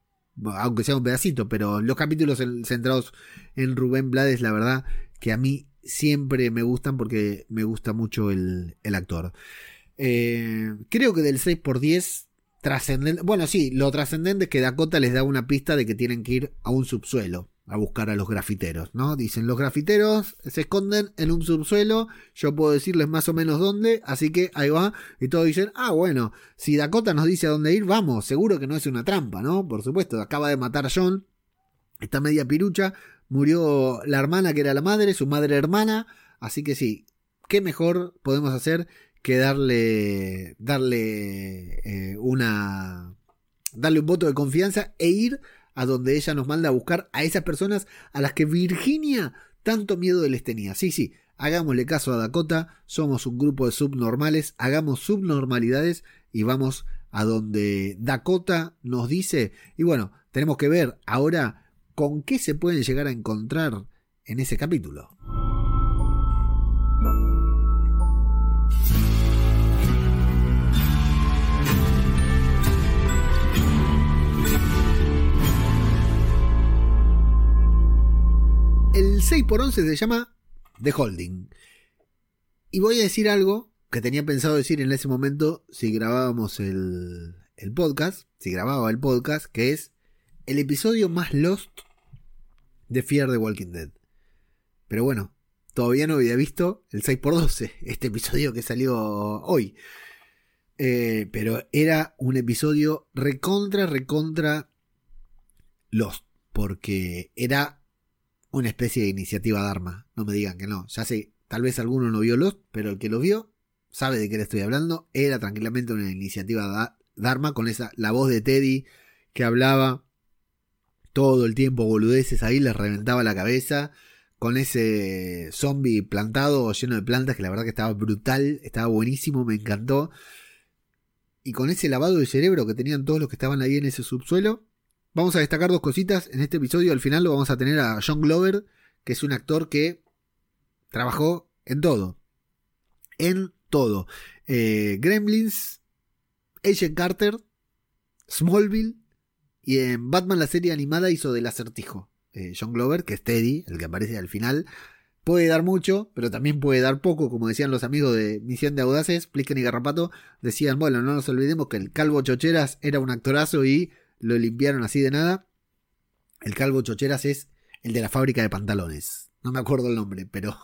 aunque sea un pedacito, pero los capítulos centrados en Rubén Blades, la verdad que a mí siempre me gustan porque me gusta mucho el, actor. Eh, creo que del 6x10 trascendente. Bueno, sí, lo trascendente es que Dakota les da una pista de que tienen que ir a un subsuelo a buscar a los grafiteros, ¿no? Dicen, los grafiteros se esconden en un subsuelo, yo puedo decirles más o menos dónde, así que ahí va, y todos dicen, ah, bueno, si Dakota nos dice a dónde ir, vamos, seguro que no es una trampa, ¿no? Por supuesto, acaba de matar a John, está media pirucha, murió la hermana que era la madre, su madre hermana, así que sí, ¿qué mejor podemos hacer que darle, darle eh, una, darle un voto de confianza e ir a donde ella nos manda a buscar a esas personas a las que Virginia tanto miedo les tenía. Sí, sí, hagámosle caso a Dakota, somos un grupo de subnormales, hagamos subnormalidades y vamos a donde Dakota nos dice. Y bueno, tenemos que ver ahora con qué se pueden llegar a encontrar en ese capítulo. El 6x11 se llama The Holding. Y voy a decir algo que tenía pensado decir en ese momento si grabábamos el, el podcast, si grababa el podcast, que es el episodio más lost de Fear the Walking Dead. Pero bueno, todavía no había visto el 6x12, este episodio que salió hoy. Eh, pero era un episodio recontra, recontra Lost. Porque era una especie de iniciativa Dharma. No me digan que no. Ya sé, tal vez alguno no vio Lost, pero el que lo vio sabe de qué le estoy hablando. Era tranquilamente una iniciativa Dharma con esa, la voz de Teddy que hablaba todo el tiempo boludeces ahí, les reventaba la cabeza. Con ese zombie plantado lleno de plantas que la verdad que estaba brutal, estaba buenísimo, me encantó. Y con ese lavado de cerebro que tenían todos los que estaban ahí en ese subsuelo, Vamos a destacar dos cositas. En este episodio al final lo vamos a tener a John Glover, que es un actor que trabajó en todo. En todo. Eh, Gremlins, Agent Carter, Smallville y en Batman la serie animada hizo del acertijo. Eh, John Glover, que es Teddy, el que aparece al final, puede dar mucho, pero también puede dar poco, como decían los amigos de Misión de Audaces, Plicken y Garrapato, decían, bueno, no nos olvidemos que el Calvo Chocheras era un actorazo y lo limpiaron así de nada. El calvo chocheras es el de la fábrica de pantalones. No me acuerdo el nombre, pero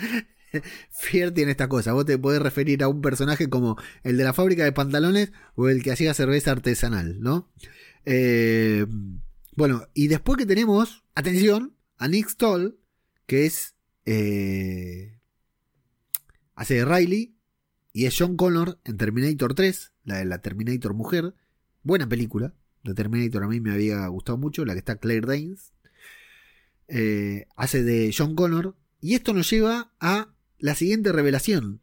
Fier tiene esta cosa. Vos te podés referir a un personaje como el de la fábrica de pantalones o el que hacía cerveza artesanal, ¿no? Eh, bueno, y después que tenemos, atención, a Nick Stoll, que es... Eh, hace de Riley y es John Connor en Terminator 3, la de la Terminator mujer. Buena película. The Terminator a mí me había gustado mucho. La que está Claire Danes. Eh, hace de John Connor. Y esto nos lleva a la siguiente revelación.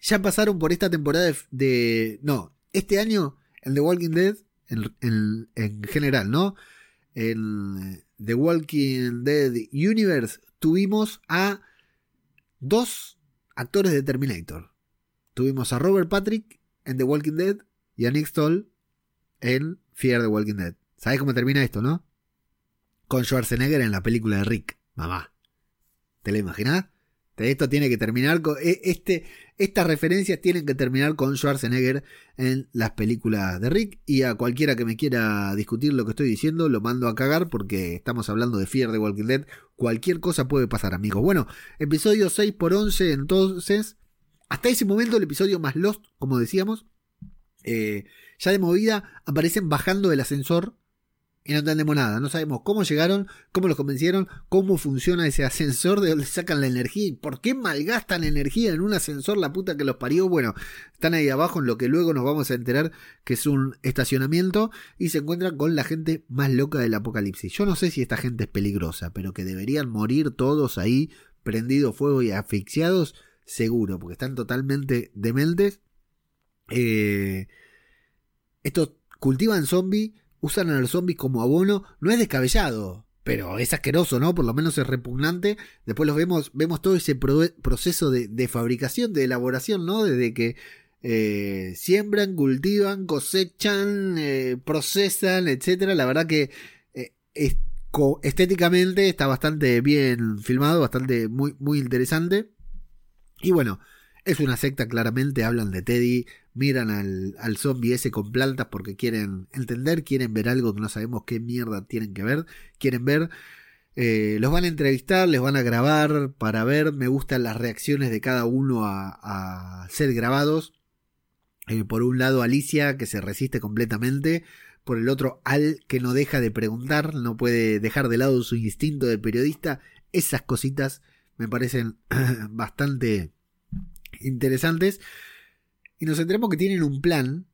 Ya pasaron por esta temporada de. no, este año en The Walking Dead, en, en general, ¿no? En The Walking Dead Universe tuvimos a dos actores de Terminator. Tuvimos a Robert Patrick en The Walking Dead y a Nick Stoll en Fear the Walking Dead. ¿Sabes cómo termina esto, no? Con Schwarzenegger en la película de Rick, mamá. ¿Te lo imaginas? Esto tiene que terminar con. E, este, estas referencias tienen que terminar con Schwarzenegger en las películas de Rick. Y a cualquiera que me quiera discutir lo que estoy diciendo, lo mando a cagar porque estamos hablando de Fear the Walking Dead. Cualquier cosa puede pasar, amigos. Bueno, episodio 6 por 11 entonces. Hasta ese momento el episodio más Lost, como decíamos. Eh, ya de movida aparecen bajando del ascensor y no entendemos nada. No sabemos cómo llegaron, cómo los convencieron, cómo funciona ese ascensor, de dónde sacan la energía y por qué malgastan energía en un ascensor, la puta que los parió. Bueno, están ahí abajo en lo que luego nos vamos a enterar que es un estacionamiento y se encuentran con la gente más loca del apocalipsis. Yo no sé si esta gente es peligrosa, pero que deberían morir todos ahí prendidos fuego y asfixiados, seguro, porque están totalmente dementes. Eh, estos cultivan zombies, usan a los zombies como abono, no es descabellado, pero es asqueroso, ¿no? Por lo menos es repugnante. Después los vemos, vemos todo ese proceso de, fabricación, de elaboración, ¿no? Desde que eh, siembran, cultivan, cosechan, eh, procesan, etcétera. La verdad que eh, estéticamente está bastante bien filmado, bastante muy, muy interesante. Y bueno, es una secta, claramente. Hablan de Teddy, miran al, al zombie ese con plantas porque quieren entender, quieren ver algo que no sabemos qué mierda tienen que ver. Quieren ver. Eh, los van a entrevistar, les van a grabar para ver. Me gustan las reacciones de cada uno a, ser grabados. Eh, por un lado, Alicia, que se resiste completamente. Por el otro, Al, que no deja de preguntar, no puede dejar de lado su instinto de periodista. Esas cositas me parecen bastante interesantes. Y nos enteramos que tienen un plan.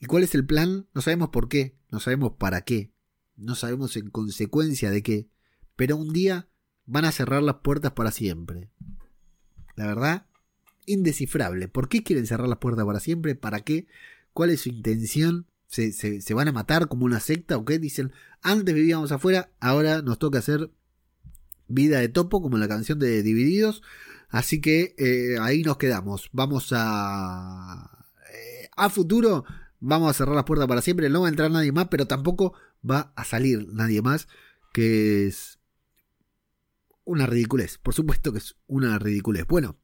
¿Y cuál es el plan? No sabemos por qué, no sabemos para qué, no sabemos en consecuencia de qué. Pero un día van a cerrar las puertas para siempre. La verdad, indescifrable. ¿Por qué quieren cerrar las puertas para siempre? ¿Para qué? ¿Cuál es su intención? ¿Se, se, van a matar como una secta o qué? Dicen, antes vivíamos afuera, ahora nos toca hacer vida de topo, como la canción de Divididos. Así que eh, ahí nos quedamos. Vamos a... Eh, a futuro vamos a cerrar las puertas para siempre. No va a entrar nadie más, pero tampoco va a salir nadie más. Que es una ridiculez. Por supuesto que es una ridiculez. Bueno,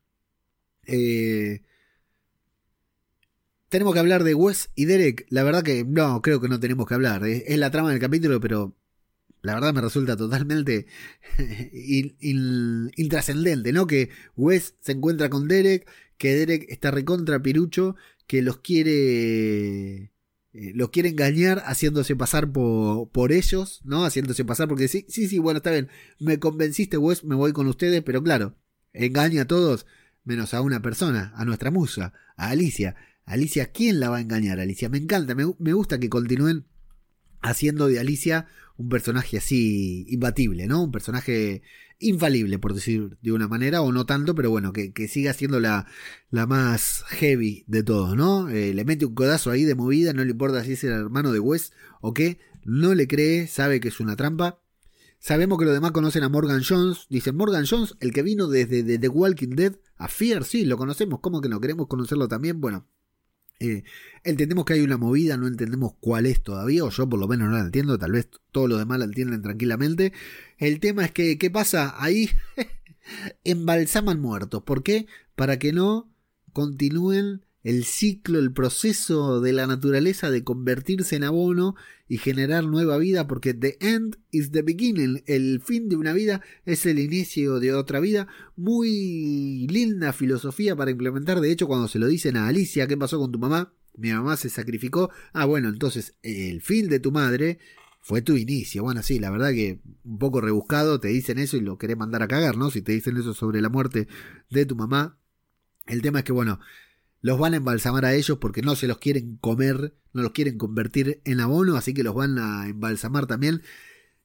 eh, tenemos que hablar de Wes y Derek. La verdad que no, creo que no tenemos que hablar. Es, la trama del capítulo, pero la verdad me resulta totalmente intrascendente, ¿no? Que Wes se encuentra con Derek, que Derek está recontra pirucho, que los quiere eh, los quiere engañar haciéndose pasar por, por, ellos, ¿no? Haciéndose pasar porque sí, sí, sí, bueno, está bien, me convenciste, Wes, me voy con ustedes, pero claro, engaña a todos menos a una persona, a nuestra musa, a Alicia. Alicia, ¿quién la va a engañar? Alicia, me encanta, me, me gusta que continúen haciendo de Alicia un personaje así imbatible, ¿no? Un personaje infalible, por decir de una manera, o no tanto, pero bueno, que, siga siendo la, la, más heavy de todos, ¿no? Eh, le mete un codazo ahí de movida, no le importa si es el hermano de Wes o qué, no le cree, sabe que es una trampa. Sabemos que los demás conocen a Morgan Jones. Dicen Morgan Jones, el que vino desde The Walking Dead a Fear, sí, lo conocemos. ¿Cómo que no queremos conocerlo también? Bueno, eh, entendemos que hay una movida, no entendemos cuál es todavía, o yo por lo menos no la entiendo, tal vez todos los demás la entienden tranquilamente. El tema es que, ¿qué pasa? Ahí embalsaman muertos. ¿Por qué? Para que no continúen el ciclo, el proceso de la naturaleza de convertirse en abono y generar nueva vida, porque the end is the beginning, el fin de una vida es el inicio de otra vida. Muy linda filosofía para implementar, de hecho cuando se lo dicen a Alicia, ¿qué pasó con tu mamá? Mi mamá se sacrificó. Ah, bueno, entonces el fin de tu madre fue tu inicio. Bueno, sí, la verdad que un poco rebuscado, te dicen eso y lo querés mandar a cagar, ¿no? Si te dicen eso sobre la muerte de tu mamá. El tema es que, bueno, los van a embalsamar a ellos porque no se los quieren comer, no los quieren convertir en abono, así que los van a embalsamar también.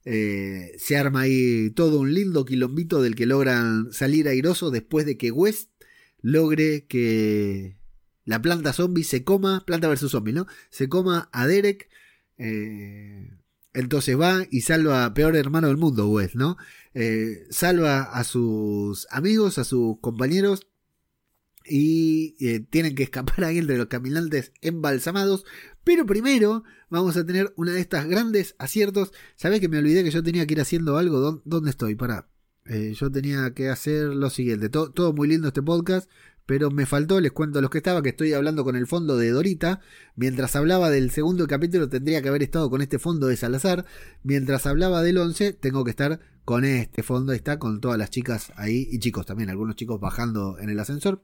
Eh, se arma ahí todo un lindo quilombito del que logran salir airosos después de que West logre que la planta zombie se coma, planta versus zombie, ¿no? Se coma a Derek. Eh, entonces va y salva a peor hermano del mundo, West, ¿no? Eh, salva a sus amigos, a sus compañeros y eh, tienen que escapar ahí entre los caminantes embalsamados. Pero primero vamos a tener una de estas grandes aciertos. Sabés que me olvidé que yo tenía que ir haciendo algo. ¿Dónde estoy? Para. Eh, yo tenía que hacer lo siguiente. Todo, todo, muy lindo este podcast. Pero me faltó, les cuento a los que estaba, que estoy hablando con el fondo de Dorita. Mientras hablaba del segundo capítulo, tendría que haber estado con este fondo de Salazar. Mientras hablaba del 11, tengo que estar con este fondo. Está con todas las chicas ahí y chicos también, algunos chicos bajando en el ascensor.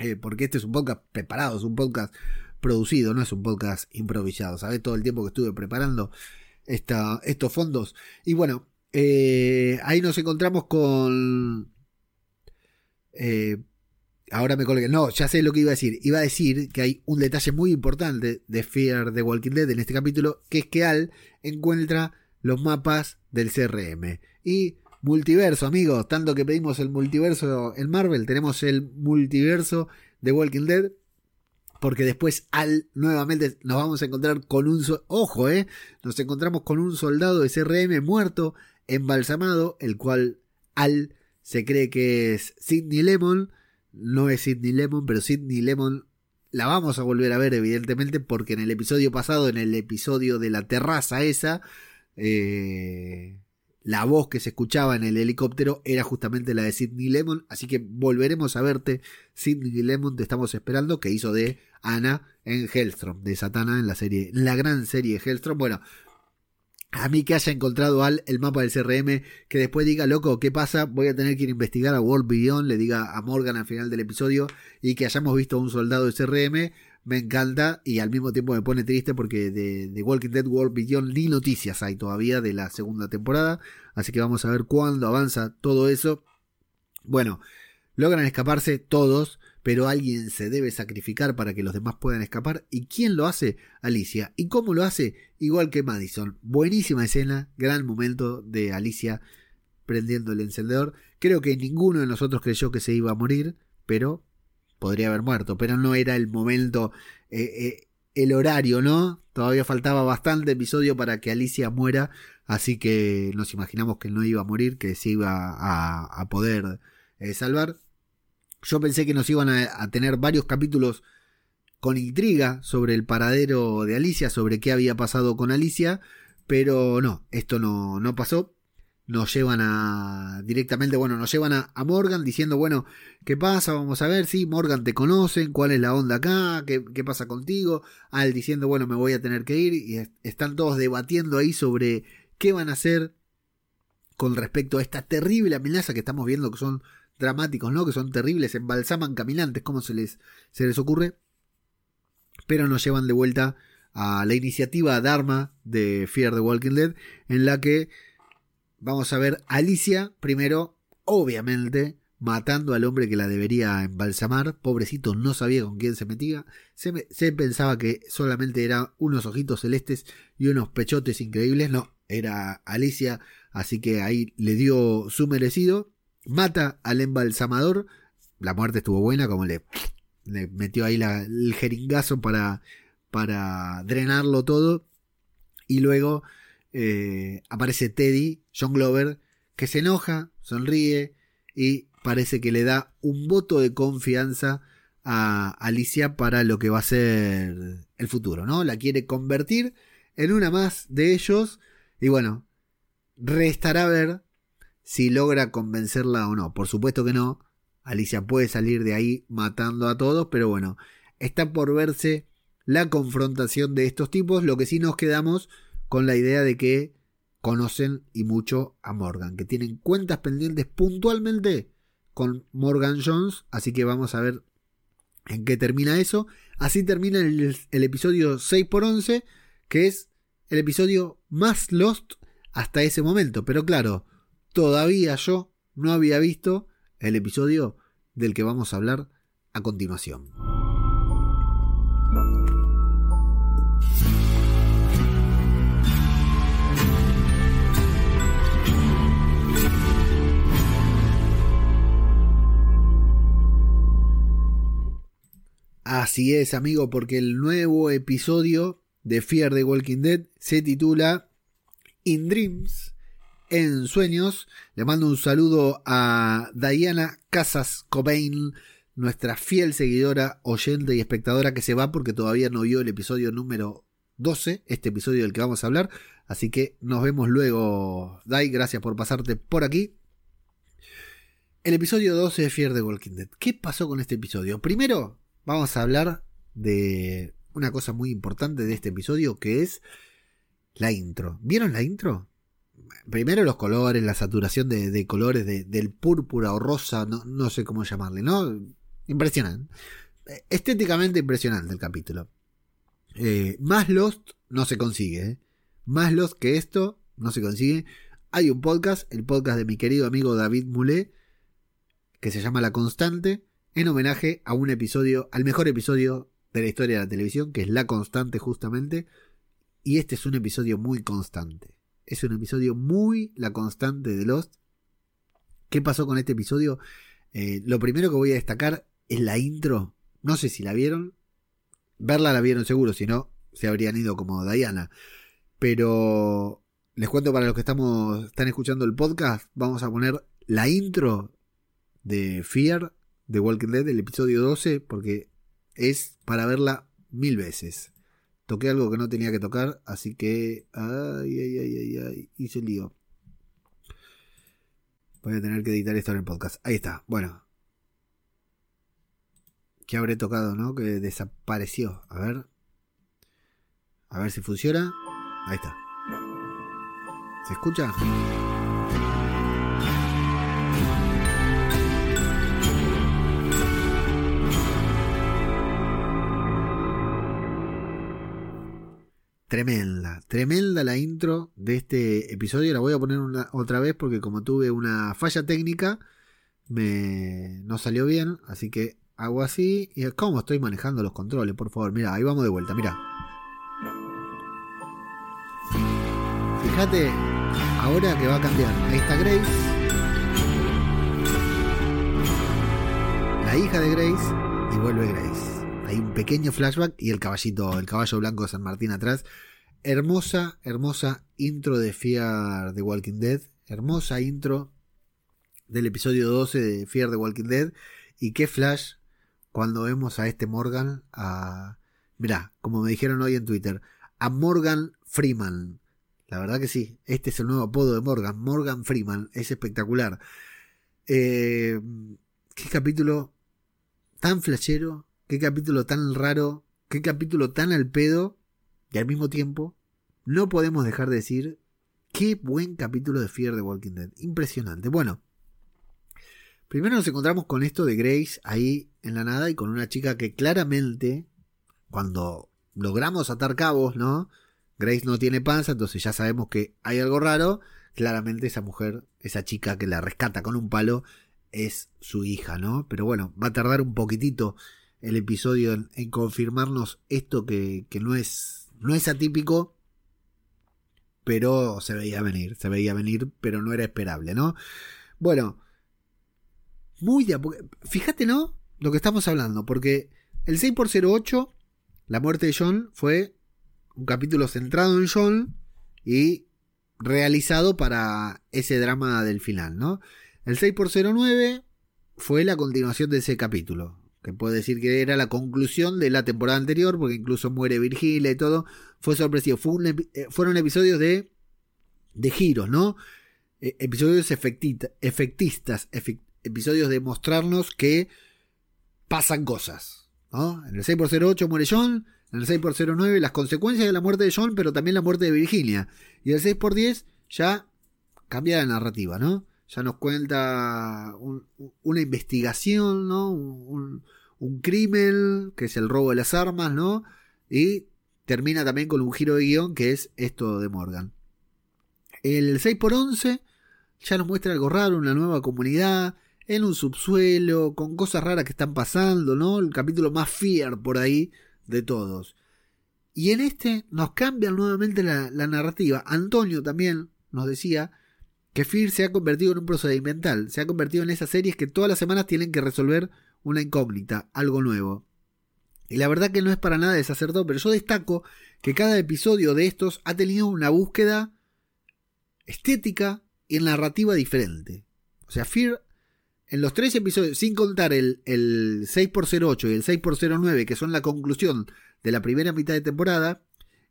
Eh, porque este es un podcast preparado, es un podcast producido, no es un podcast improvisado. ¿Sabes? Todo el tiempo que estuve preparando estos fondos. Y bueno, eh, ahí nos encontramos con. Eh, ahora me colgué. No, ya sé lo que iba a decir. Iba a decir que hay un detalle muy importante de Fear de Walking Dead en este capítulo, que es que Al encuentra los mapas del CRM. Y multiverso, amigos. Tanto que pedimos el multiverso en Marvel, tenemos el multiverso de Walking Dead. Porque después Al nuevamente nos vamos a encontrar con un... Ojo, eh. Nos encontramos con un soldado de CRM muerto, embalsamado, el cual Al se cree que es Sidney Lemon. No es Sidney Lemon, pero Sidney Lemon la vamos a volver a ver, evidentemente, porque en el episodio pasado, en el episodio de la terraza esa, eh, la voz que se escuchaba en el helicóptero era justamente la de Sidney Lemon, así que volveremos a verte, Sidney Lemon, te estamos esperando, que hizo de Ana en Hellstrom, de Satana en la serie, la gran serie de Hellstrom. Bueno, a mí que haya encontrado al el mapa del CRM, que después diga, loco, ¿qué pasa? Voy a tener que ir a investigar a World Beyond, le diga a Morgan al final del episodio, y que hayamos visto a un soldado del CRM, me encanta y al mismo tiempo me pone triste porque de, Walking Dead World Beyond ni noticias hay todavía de la segunda temporada, así que vamos a ver cuándo avanza todo eso. Bueno, logran escaparse todos, pero alguien se debe sacrificar para que los demás puedan escapar. ¿Y quién lo hace? Alicia. ¿Y cómo lo hace? Igual que Madison. Buenísima escena, gran momento de Alicia prendiendo el encendedor. Creo que ninguno de nosotros creyó que se iba a morir, pero podría haber muerto, pero no era el momento, eh, eh, el horario, ¿no? Todavía faltaba bastante episodio para que Alicia muera, así que nos imaginamos que no iba a morir, que se iba a, poder eh, salvar. Yo pensé que nos iban a, tener varios capítulos con intriga sobre el paradero de Alicia, sobre qué había pasado con Alicia, pero no, esto no, no pasó nos llevan a directamente, bueno, nos llevan a, Morgan diciendo, bueno, ¿qué pasa? Vamos a ver, si Morgan te conocen, cuál es la onda acá, ¿Qué, pasa contigo, Al diciendo, bueno, me voy a tener que ir, y están todos debatiendo ahí sobre qué van a hacer con respecto a esta terrible amenaza que estamos viendo que son dramáticos, ¿no? Que son terribles, embalsaman caminantes, ¿cómo se les, se les ocurre? Pero nos llevan de vuelta a la iniciativa Dharma de Fear the Walking Dead, en la que Vamos a ver Alicia primero, obviamente, matando al hombre que la debería embalsamar. Pobrecito, no sabía con quién se metía. Se, pensaba que solamente eran unos ojitos celestes y unos pechotes increíbles. No, era Alicia, así que ahí le dio su merecido. Mata al embalsamador. La muerte estuvo buena, como le, metió ahí el jeringazo para, para drenarlo todo. Y luego eh, aparece Teddy, John Glover, que se enoja, sonríe y parece que le da un voto de confianza a Alicia para lo que va a ser el futuro, ¿no? La quiere convertir en una más de ellos y bueno, restará ver si logra convencerla o no. Por supuesto que no. Alicia puede salir de ahí matando a todos, pero bueno, está por verse la confrontación de estos tipos. Lo que sí nos quedamos con la idea de que conocen y mucho a Morgan, que tienen cuentas pendientes puntualmente con Morgan Jones, así que vamos a ver en qué termina eso. Así termina el, episodio 6 por 11, que es el episodio más Lost hasta ese momento, pero claro, todavía yo no había visto el episodio del que vamos a hablar a continuación. Así es, amigo, porque el nuevo episodio de Fear the Walking Dead se titula In Dreams, en sueños. Le mando un saludo a Diana Casas Cobain, nuestra fiel seguidora, oyente y espectadora que se va porque todavía no vio el episodio número 12, este episodio del que vamos a hablar. Así que nos vemos luego, Dai. Gracias por pasarte por aquí. El episodio 12 de Fear the Walking Dead. ¿Qué pasó con este episodio? Primero, vamos a hablar de una cosa muy importante de este episodio que es la intro. ¿Vieron la intro? Primero los colores, la saturación de, colores del púrpura o rosa, no, sé cómo llamarle, ¿no? Impresionante. Estéticamente impresionante el capítulo. Eh, más Lost no se consigue. ¿eh? Más Lost que esto no se consigue. Hay un podcast, el podcast de mi querido amigo David Moulet, que se llama La Constante, en homenaje a un episodio, al mejor episodio de la historia de la televisión, que es La Constante justamente. Y este es un episodio muy constante. Es un episodio muy La Constante de Lost. ¿Qué pasó con este episodio? Eh, lo primero que voy a destacar es la intro. No sé si la vieron. Verla la vieron seguro, si no, se habrían ido como Diana. Pero les cuento para los que estamos, están escuchando el podcast, vamos a poner la intro de Fear de Walking Dead, el episodio 12, porque es para verla mil veces. Toqué algo que no tenía que tocar, así que. Ay, ay, ay, ay, ay. Hice lío. Voy a tener que editar esto en el podcast. Ahí está. Bueno. ¿Qué habré tocado, no? Que desapareció. A ver. A ver si funciona. Ahí está. ¿Se escucha? Tremenda, tremenda la intro de este episodio. La voy a poner una, otra vez porque como tuve una falla técnica, me, no salió bien. Así que hago así. ¿Y cómo estoy manejando los controles? Por favor, mira, ahí vamos de vuelta, mira. Fíjate, ahora que va a cambiar. Ahí está Grace. La hija de Grace y vuelve Grace. Hay un pequeño flashback y el caballito, el caballo blanco de San Martín atrás. Hermosa, hermosa intro de Fear the Walking Dead. Hermosa intro del episodio 12 de Fear the Walking Dead. Y qué flash cuando vemos a este Morgan, a... Mirá, como me dijeron hoy en Twitter, a Morgan Freeman. La verdad que sí, este es el nuevo apodo de Morgan, Morgan Freeman, es espectacular. Eh, qué capítulo tan flashero, qué capítulo tan raro, qué capítulo tan al pedo, y al mismo tiempo no podemos dejar de decir qué buen capítulo de Fear the Walking Dead. Impresionante. Bueno, primero nos encontramos con esto de Grace ahí en la nada y con una chica que claramente, cuando logramos atar cabos, ¿no? Grace no tiene panza, entonces ya sabemos que hay algo raro. Claramente esa mujer, esa chica que la rescata con un palo, es su hija, ¿no? Pero bueno, va a tardar un poquitito el episodio en, confirmarnos esto que, que, no es no es atípico, pero se veía venir, se veía venir, pero no era esperable, ¿no? Bueno, muy de Fíjate, ¿no? Lo que estamos hablando, porque el 6x08, la muerte de John, fue un capítulo centrado en John y realizado para ese drama del final, ¿no? El 6x09 fue la continuación de ese capítulo, que puede decir que era la conclusión de la temporada anterior, porque incluso muere Virgilia y todo, fue sorpresivo. Eh, fueron episodios de, de giros, ¿no? E, episodios efectistas, episodios de mostrarnos que pasan cosas, ¿no? En el 6x08 muere John, en el 6x09 las consecuencias de la muerte de John, pero también la muerte de Virginia. Y el 6x10 ya cambia la narrativa, ¿no? Ya nos cuenta una investigación, ¿no? Un, crimen, que es el robo de las armas, ¿no? Y termina también con un giro de guion, que es esto de Morgan. El 6x11 ya nos muestra algo raro, una nueva comunidad, en un subsuelo, con cosas raras que están pasando, ¿no? El capítulo más fear por ahí de todos. Y en este nos cambia nuevamente la narrativa. Antonio también nos decía que Fear se ha convertido en un procedimental, se ha convertido en esas series que todas las semanas tienen que resolver una incógnita, algo nuevo. Y la verdad que no es para nada desacertado, pero yo destaco que cada episodio de estos ha tenido una búsqueda estética y narrativa diferente. O sea, Fear en los tres episodios, sin contar el, el 6x08 y el 6x09, que son la conclusión de la primera mitad de temporada,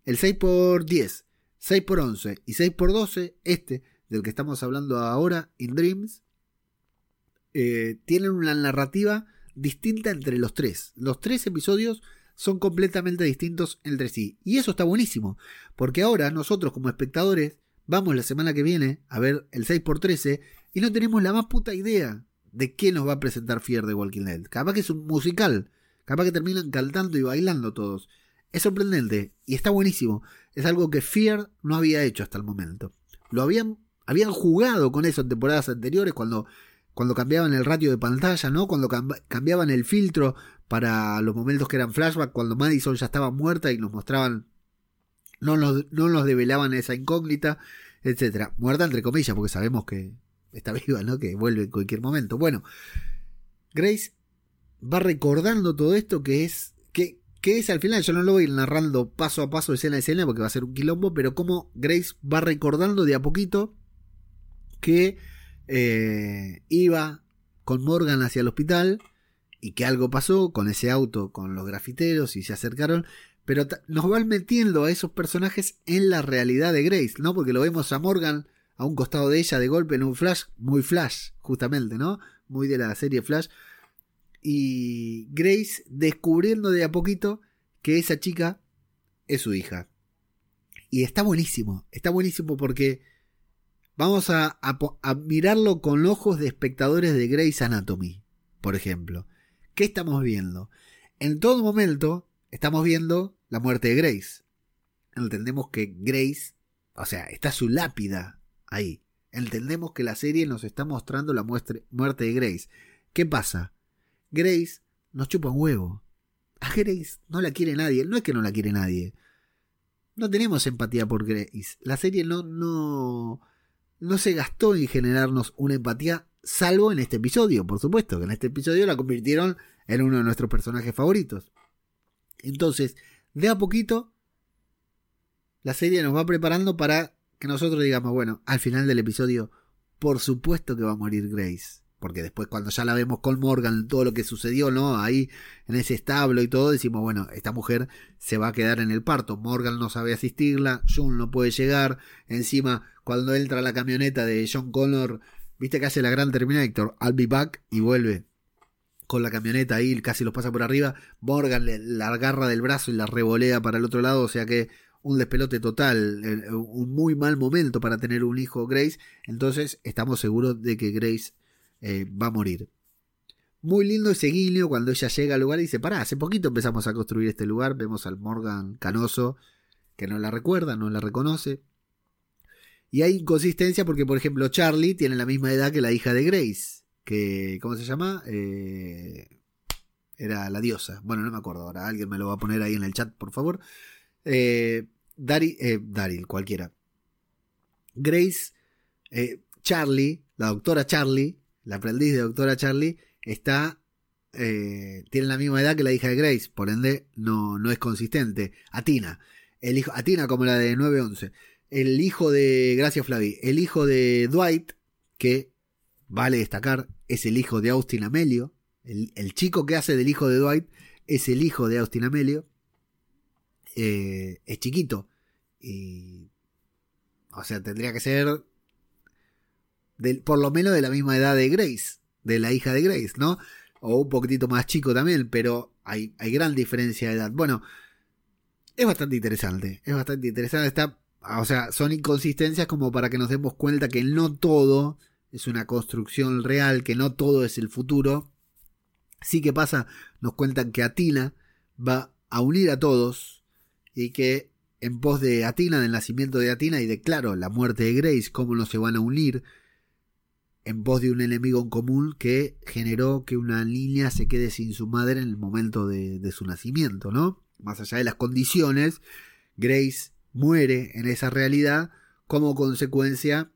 el 6x10, 6x11 y 6x12, este del que estamos hablando ahora, In Dreams, eh, tienen una narrativa distinta entre los tres. Los tres episodios son completamente distintos entre sí. Y eso está buenísimo, porque ahora nosotros como espectadores vamos la semana que viene a ver el 6x13 y no tenemos la más puta idea de qué nos va a presentar Fear de Walking Dead. Capaz que es un musical, capaz que terminan cantando y bailando todos. Es sorprendente y está buenísimo. Es algo que Fear no había hecho hasta el momento. Lo habían habían jugado con eso en temporadas anteriores cuando, cuando cambiaban el ratio de pantalla, ¿no? Cuando cambiaban el filtro para los momentos que eran flashback, cuando Madison ya estaba muerta y nos mostraban, no nos, no nos develaban esa incógnita, etcétera. Muerta entre comillas, porque sabemos que está viva, ¿no? Que vuelve en cualquier momento. Bueno, Grace va recordando todo esto que es que, que es al final, yo no lo voy narrando paso a paso, escena a escena, porque va a ser un quilombo, pero como Grace va recordando de a poquito que eh, iba con Morgan hacia el hospital y que algo pasó con ese auto, con los grafiteros y se acercaron, pero nos van metiendo a esos personajes en la realidad de Grace, ¿no? Porque lo vemos a Morgan a un costado de ella de golpe en un flash, muy flash, justamente, ¿no? Muy de la serie Flash. Y Grace descubriendo de a poquito que esa chica es su hija. Y está buenísimo, está buenísimo porque Vamos a, mirarlo con ojos de espectadores de Grey's Anatomy, por ejemplo. ¿Qué estamos viendo? En todo momento estamos viendo la muerte de Grace. Entendemos que Grace, o sea, está su lápida ahí. Entendemos que la serie nos está mostrando la muerte de Grace. ¿Qué pasa? Grace nos chupa un huevo. A Grace no la quiere nadie. No es que no la quiere nadie. No tenemos empatía por Grace. La serie no, no, no se gastó en generarnos una empatía salvo en este episodio, por supuesto, que en este episodio la convirtieron en uno de nuestros personajes favoritos. Entonces, de a poquito, la serie nos va preparando para que nosotros digamos, bueno, al final del episodio, por supuesto que va a morir Grace. Porque después cuando ya la vemos con Morgan, todo lo que sucedió, ¿no? Ahí en ese establo y todo, decimos, bueno, esta mujer se va a quedar en el parto. Morgan no sabe asistirla, June no puede llegar. Encima, cuando entra la camioneta de John Connor, viste que hace la gran Terminator, I'll be back y vuelve con la camioneta ahí, casi los pasa por arriba. Morgan le, la agarra del brazo y la revolea para el otro lado, o sea que un despelote total, eh, un muy mal momento para tener un hijo Grace. Entonces estamos seguros de que Grace eh, va a morir. Muy lindo ese guiño cuando ella llega al lugar y dice, pará, hace poquito empezamos a construir este lugar, vemos al Morgan canoso que no la recuerda, no la reconoce. Y hay inconsistencia porque, por ejemplo, Charlie tiene la misma edad que la hija de Grace, que, ¿cómo se llama? Eh, era la diosa. Bueno, no me acuerdo ahora, alguien me lo va a poner ahí en el chat, por favor. Eh, Daryl, cualquiera. Grace, Charlie, la doctora Charlie, la aprendiz de doctora Charlie, está eh, tiene la misma edad que la hija de Grace, por ende no, no es consistente. Atina, el hijo, Atina como la de 911. El hijo de, gracias Flavi, el hijo de Dwight, que vale destacar, es el hijo de Austin Amelio. El, chico que hace del hijo de Dwight es el hijo de Austin Amelio. Eh, es chiquito. Y, o sea, tendría que ser por lo menos de la misma edad de Grace, de la hija de Grace, ¿no? O un poquitito más chico también, pero hay, hay gran diferencia de edad. Bueno, es bastante interesante, es bastante interesante. Está, o sea, son inconsistencias como para que nos demos cuenta que no todo es una construcción real, que no todo es el futuro. Sí que pasa, nos cuentan que Atina va a unir a todos y que en pos de Atina, del nacimiento de Atina y de, claro, la muerte de Grace, cómo no se van a unir, en voz de un enemigo en común que generó que una niña se quede sin su madre en el momento de, su nacimiento, ¿no? Más allá de las condiciones, Grace muere en esa realidad como consecuencia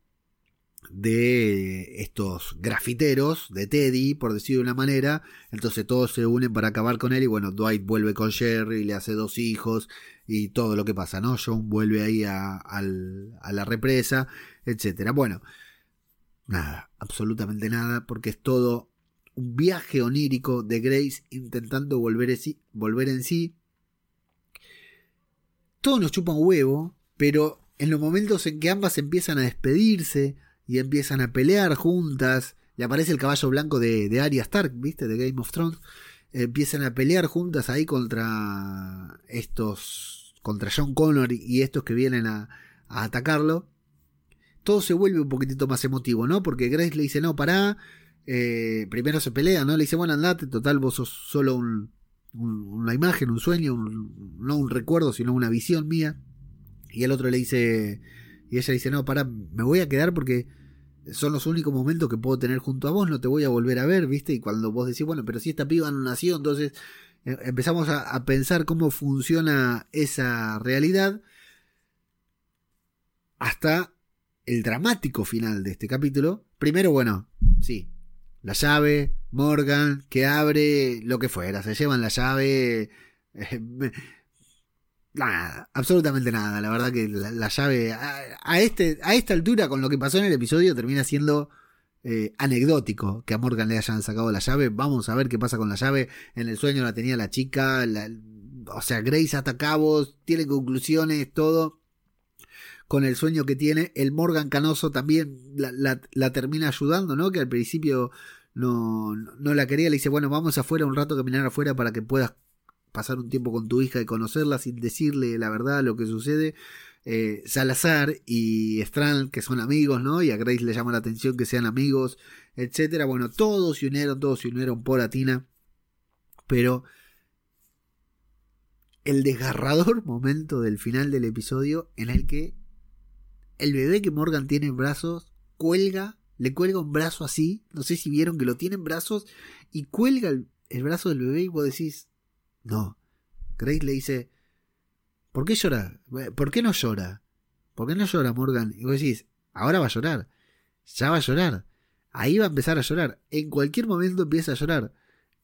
de estos grafiteros de Teddy, por decirlo de una manera. Entonces todos se unen para acabar con él y bueno, Dwight vuelve con Jerry, le hace dos hijos y todo lo que pasa, ¿no? John vuelve ahí a, la represa, etcétera. Bueno, Nada, absolutamente nada, porque es todo un viaje onírico de Grace intentando volver sí. Volver en sí. Todo nos chupa un huevo, pero en los momentos en que ambas empiezan a despedirse y empiezan a pelear juntas, y aparece el caballo blanco de, de Arya Stark, ¿viste? De Game of Thrones, empiezan a pelear juntas ahí contra estos, contra John Connor y estos que vienen a, a atacarlo todo se vuelve un poquitito más emotivo, ¿no? Porque Grace le dice, no, pará, eh, primero se pelea, ¿no? Le dice, bueno, andate, total, vos sos solo un, una imagen, un sueño, no un recuerdo, sino una visión mía. Y el otro le dice, y ella dice, no, pará, me voy a quedar porque son los únicos momentos que puedo tener junto a vos, no te voy a volver a ver, ¿viste? Y cuando vos decís, bueno, pero si esta piba no nació, entonces eh, empezamos a pensar cómo funciona esa realidad hasta el dramático final de este capítulo. Primero, bueno, sí, la llave, Morgan, que abre lo que fuera, se llevan la llave. Eh, nada, absolutamente nada. La verdad que la, llave a, este, a esta altura, con lo que pasó en el episodio, termina siendo eh, anecdótico que a Morgan le hayan sacado la llave. Vamos a ver qué pasa con la llave. En el sueño la tenía la chica. o sea, Grace hasta cabos, tiene conclusiones, todo con el sueño que tiene. El Morgan Canoso también la, termina ayudando, ¿no? Que al principio no, no, la quería, le dice, bueno, vamos afuera un rato a caminar afuera para que puedas pasar un tiempo con tu hija y conocerla sin decirle la verdad, lo que sucede. Eh, Salazar y Strand, que son amigos, ¿no? Y a Grace le llama la atención que sean amigos, etcétera. Bueno, todos se unieron, todos se unieron por Atina, pero el desgarrador momento del final del episodio en el que el bebé que Morgan tiene en brazos cuelga, le cuelga un brazo así, no sé si vieron que lo tiene en brazos, y cuelga el, brazo del bebé y vos decís, no. Grace le dice, ¿por qué llora? ¿Por qué no llora? ¿Por qué no llora Morgan? Y vos decís, ahora va a llorar, ya va a llorar. ahí va a empezar a llorar. En cualquier momento empieza a llorar.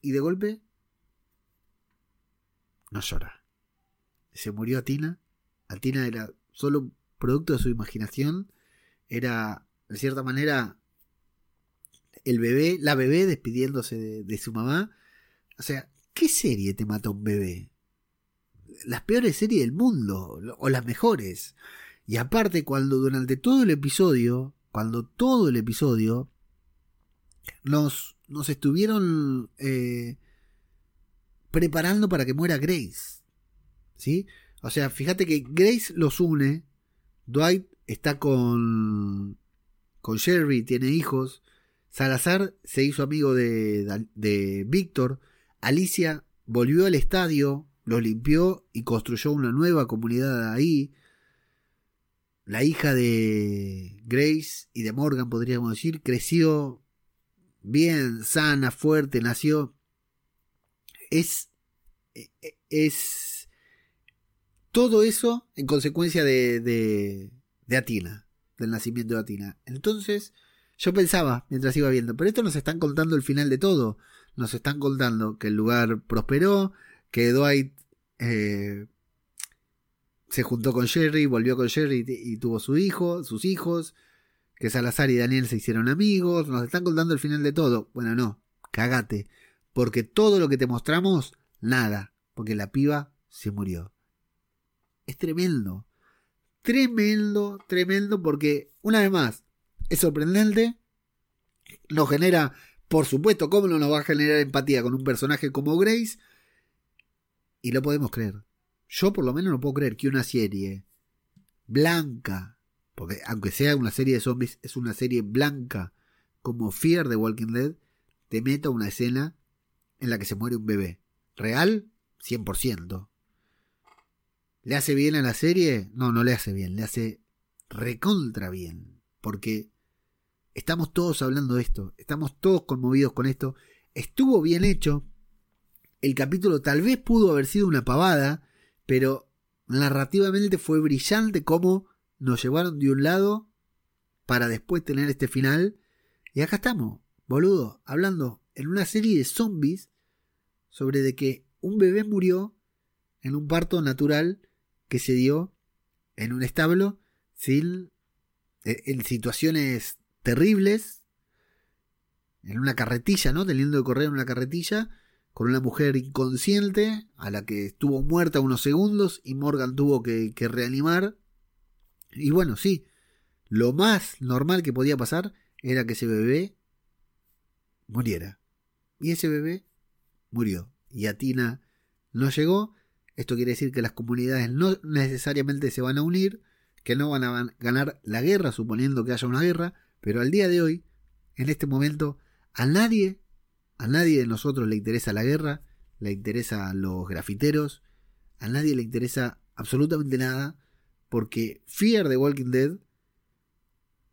Y de golpe, no llora. Se murió Atina. Atina era solo producto de su imaginación. Era, de cierta manera, el bebé, la bebé despidiéndose de, su mamá. O sea, ¿qué serie te mata un bebé? Las peores series del mundo, o las mejores. Y aparte, cuando durante todo el episodio, cuando todo el episodio, nos, nos estuvieron eh, preparando para que muera Grace. ¿Sí? O sea, fíjate que Grace los une. Dwight está con, con Sherry, tiene hijos. Salazar se hizo amigo de, de Víctor. Alicia volvió al estadio, lo limpió y construyó una nueva comunidad ahí. La hija de Grace y de Morgan, podríamos decir, creció bien, sana, fuerte, nació. Es. Es. Todo eso en consecuencia de, de, Atina, del nacimiento de Atina. Entonces, yo pensaba, mientras iba viendo, pero esto nos están contando el final de todo. Nos están contando que el lugar prosperó, que Dwight eh, se juntó con Jerry, volvió con Jerry y, tuvo su hijo, sus hijos, que Salazar y Daniel se hicieron amigos, nos están contando el final de todo. Bueno, no, cagate, porque todo lo que te mostramos, nada, porque la piba se murió. Es tremendo, tremendo, tremendo, porque una vez más, es sorprendente, nos genera, por supuesto, cómo no nos va a generar empatía con un personaje como Grace, y lo podemos creer. Yo por lo menos no puedo creer que una serie blanca, porque aunque sea una serie de zombies, es una serie blanca como Fear de Walking Dead, te meta una escena en la que se muere un bebé. ¿Real? 100%. ¿Le hace bien a la serie? No, no le hace bien, le hace recontra bien. Porque estamos todos hablando de esto, estamos todos conmovidos con esto. Estuvo bien hecho. El capítulo tal vez pudo haber sido una pavada, pero narrativamente fue brillante cómo nos llevaron de un lado para después tener este final. Y acá estamos, boludo, hablando en una serie de zombies sobre de que un bebé murió en un parto natural que se dio en un establo sin, eh, en situaciones terribles, en una carretilla, ¿no? Teniendo que correr en una carretilla con una mujer inconsciente a la que estuvo muerta unos segundos y Morgan tuvo que, reanimar. Y bueno, sí, lo más normal que podía pasar era que ese bebé muriera. Y ese bebé murió. Y a Tina no llegó. Esto quiere decir que las comunidades no necesariamente se van a unir, que no van a ganar la guerra, suponiendo que haya una guerra, pero al día de hoy, en este momento, a nadie a nadie de nosotros le interesa la guerra, le interesa los grafiteros, a nadie le interesa absolutamente nada, porque Fear de Walking Dead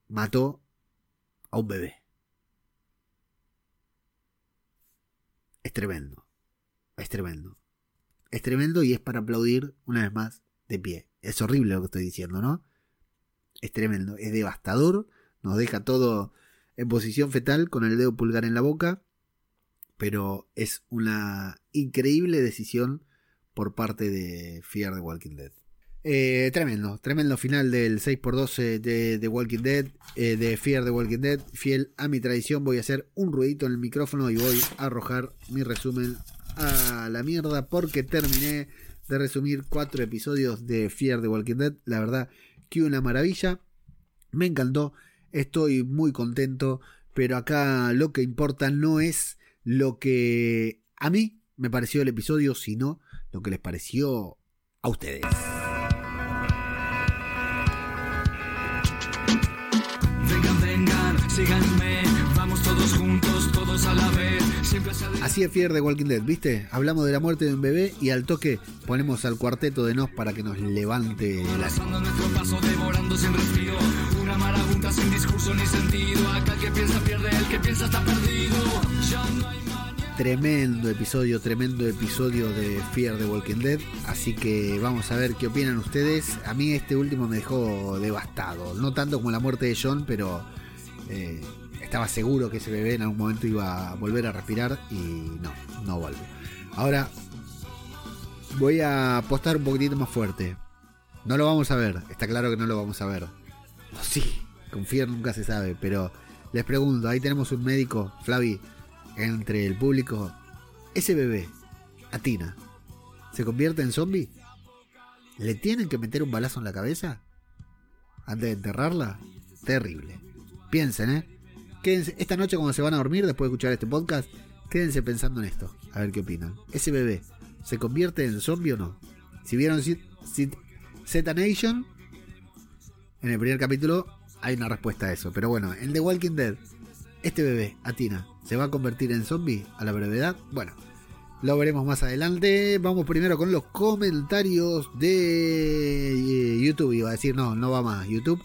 mató a un bebé. Es tremendo, es tremendo, es tremendo y es para aplaudir una vez más de pie. Es horrible lo que estoy diciendo, ¿no? Es tremendo, es devastador, nos deja todo en posición fetal con el dedo pulgar en la boca pero es una increíble decisión por parte de Fear the Walking Dead. Eh, tremendo, tremendo final del 6x12 de Walking Dead, eh, de Fear the Walking Dead. Fiel a mi tradición, voy a hacer un ruidito en el micrófono y voy a arrojar mi resumen a la mierda porque terminé de resumir cuatro episodios de Fear the Walking Dead. La verdad que una maravilla. Me encantó, estoy muy contento, pero acá lo que importa no es lo que a mí me pareció el episodio, sino lo que les pareció a ustedes. Vengan, vengan, síganme, Así es Fier de Walking Dead, ¿viste? Hablamos de la muerte de un bebé y al toque ponemos al cuarteto de Nos para que nos levante el ánimo. nuestro paso devorando sin respiro. Una marabunta sin discurso ni sentido. Acá el que piensa pierde, el que piensa está perdido. Ya no hay Tremendo episodio, tremendo episodio de Fear the Walking Dead. Así que vamos a ver qué opinan ustedes. A mí este último me dejó devastado. No tanto como la muerte de John, pero eh, estaba seguro que ese bebé en algún momento iba a volver a respirar y no, no vuelve. Ahora voy a apostar un poquitito más fuerte. No lo vamos a ver, está claro que no lo vamos a ver. O sí, confío, nunca se sabe, pero les pregunto, ahí tenemos un médico, Flavi, entre el público. Ese bebé, Atina, ¿se convierte en zombie? ¿Le tienen que meter un balazo en la cabeza? Antes de enterrarla. Terrible. Piensen, ¿eh? Esta noche cuando se van a dormir, después de escuchar este podcast, quédense pensando en esto. A ver qué opinan. ¿Ese bebé se convierte en zombie o no? Si vieron Z Nation, en el primer capítulo hay una respuesta a eso. Pero bueno, en The Walking Dead, este bebé, Atina, ¿se va a convertir en zombie a la brevedad? Bueno, lo veremos más adelante. Vamos primero con los comentarios de eh, YouTube. Iba a decir, no, no va más YouTube.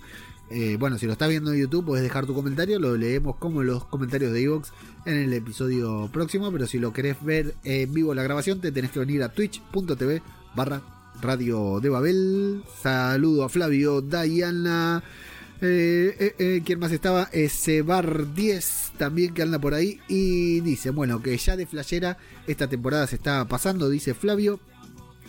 Eh, bueno, si lo estás viendo en YouTube, puedes dejar tu comentario. Lo leemos como los comentarios de Evox en el episodio próximo. Pero si lo querés ver en vivo la grabación, te tenés que venir a twitch.tv barra radio de Babel. Saludo a Flavio, Diana. Eh, eh, ¿Quién más estaba? Bar 10 también que anda por ahí. Y dice, bueno, que ya de flashera esta temporada se está pasando, dice Flavio.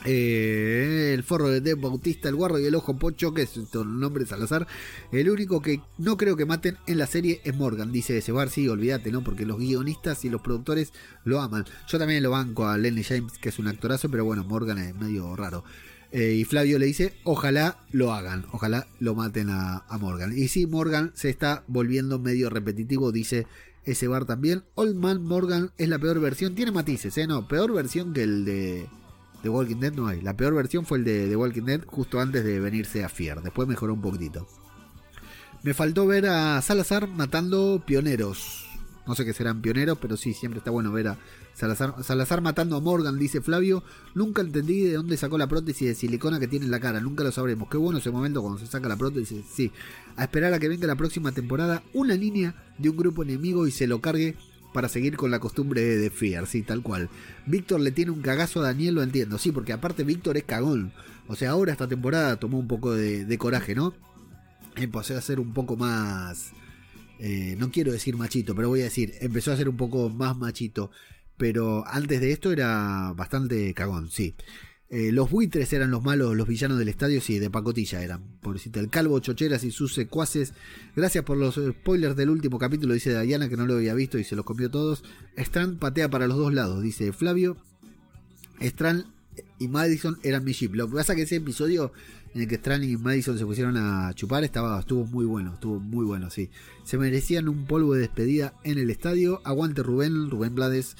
El forro de Deb Bautista, el guarro y el ojo pocho, que es el nombre Salazar. El único que no creo que maten en la serie es Morgan, dice ese bar. Sí, olvídate, ¿no? Porque los guionistas y los productores lo aman. Yo también lo banco a Lenny James, que es un actorazo, pero bueno, Morgan es medio raro. Eh, y Flavio le dice, ojalá lo hagan, ojalá lo maten a, Morgan. Y sí, Morgan se está volviendo medio repetitivo, dice ese bar también. Old Man Morgan es la peor versión, tiene matices, ¿eh? No, peor versión que el de The Walking Dead no hay. La peor versión fue el de The Walking Dead justo antes de venirse a Fier. Después mejoró un poquitito. Me faltó ver a Salazar matando pioneros. No sé qué serán pioneros, pero sí, siempre está bueno ver a Salazar, matando a Morgan, dice Flavio. Nunca entendí de dónde sacó la prótesis de silicona que tiene en la cara. Nunca lo sabremos. Qué bueno ese momento cuando se saca la prótesis. Sí, a esperar a que venga la próxima temporada una línea de un grupo enemigo y se lo cargue para seguir con la costumbre de Fear, sí, tal cual. Víctor le tiene un cagazo a Daniel, lo entiendo, sí, porque aparte Víctor es cagón. O sea, ahora esta temporada tomó un poco de, coraje, ¿no? Empezó a ser un poco más... Eh, no quiero decir machito, pero voy a decir, empezó a ser un poco más machito. Pero antes de esto era bastante cagón, sí. Eh, los buitres eran los malos, los villanos del estadio, sí, de pacotilla eran. Pobrecita, el calvo, chocheras y sus secuaces. Gracias por los spoilers del último capítulo, dice Diana, que no lo había visto y se los comió todos. Strand patea para los dos lados, dice Flavio. Strand y Madison eran mi chip. Lo que pasa es que ese episodio en el que Strand y Madison se pusieron a chupar estaba, estuvo muy bueno, estuvo muy bueno, sí. Se merecían un polvo de despedida en el estadio. Aguante Rubén, Rubén Blades.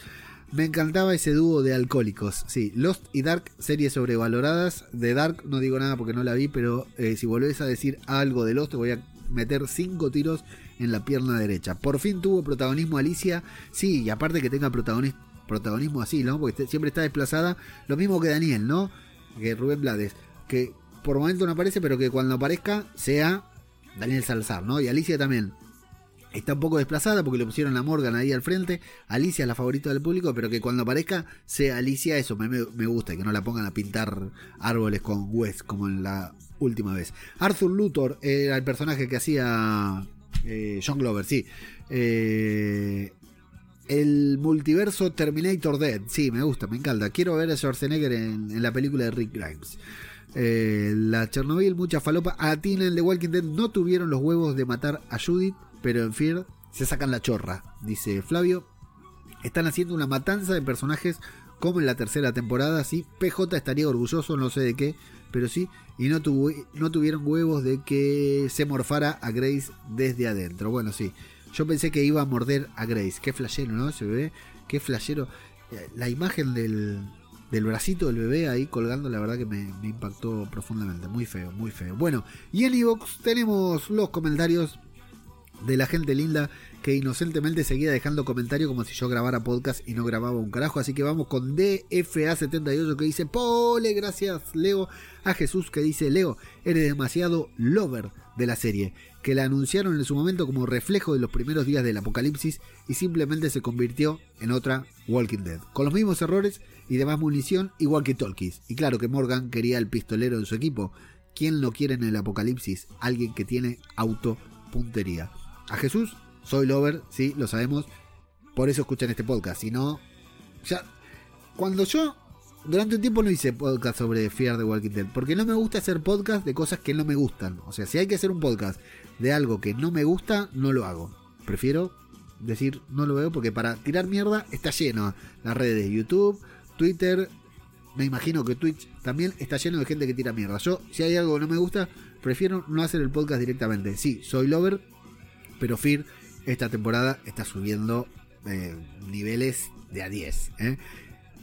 Me encantaba ese dúo de alcohólicos. Sí, Lost y Dark, series sobrevaloradas. De Dark no digo nada porque no la vi, pero eh, si volvés a decir algo de Lost, te voy a meter cinco tiros en la pierna derecha. Por fin tuvo protagonismo Alicia. Sí, y aparte que tenga protagonismo así, ¿no? Porque siempre está desplazada. Lo mismo que Daniel, ¿no? Que Rubén Blades. Que por momento no aparece, pero que cuando aparezca sea Daniel Salazar, ¿no? Y Alicia también está un poco desplazada porque le pusieron a Morgan ahí al frente. Alicia es la favorita del público, pero que cuando aparezca sea Alicia, eso me, me gusta, que no la pongan a pintar árboles con Wes como en la última vez. Arthur Luthor era el personaje que hacía eh, John Glover, sí. Eh, el multiverso Terminator Dead, sí, me gusta, me encanta. Quiero ver a Schwarzenegger en, la película de Rick Grimes. Eh, la Chernobyl, mucha falopa. A Tina en The Walking Dead no tuvieron los huevos de matar a Judith pero en Fear se sacan la chorra, dice Flavio. Están haciendo una matanza de personajes como en la tercera temporada, sí. PJ estaría orgulloso, no sé de qué, pero sí. Y no, no tuvieron huevos de que se morfara a Grace desde adentro. Bueno, sí. Yo pensé que iba a morder a Grace. Qué flashero, ¿no? Ese bebé. Qué flashero. La imagen del, del bracito del bebé ahí colgando, la verdad que me, me impactó profundamente. Muy feo, muy feo. Bueno, y en Evox tenemos los comentarios de la gente linda que inocentemente seguía dejando comentarios como si yo grabara podcast y no grababa un carajo. Así que vamos con DFA78 que dice, Pole, gracias Leo. A Jesús que dice, Leo, eres demasiado lover de la serie, que la anunciaron en su momento como reflejo de los primeros días del apocalipsis y simplemente se convirtió en otra Walking Dead. Con los mismos errores y demás munición igual que Tolkien. Y claro que Morgan quería el pistolero en su equipo. ¿Quién lo quiere en el apocalipsis? Alguien que tiene autopuntería. A Jesús soy Lover, sí, lo sabemos. Por eso escuchan este podcast. Si no, ya. Cuando yo. Durante un tiempo no hice podcast sobre Fear de Walking Dead. Porque no me gusta hacer podcast de cosas que no me gustan. O sea, si hay que hacer un podcast de algo que no me gusta, no lo hago. Prefiero decir no lo veo porque para tirar mierda está lleno las redes de YouTube, Twitter, me imagino que Twitch también está lleno de gente que tira mierda. Yo, si hay algo que no me gusta, prefiero no hacer el podcast directamente. Sí, soy Lover, pero Fear esta temporada está subiendo eh, niveles de a 10. ¿eh?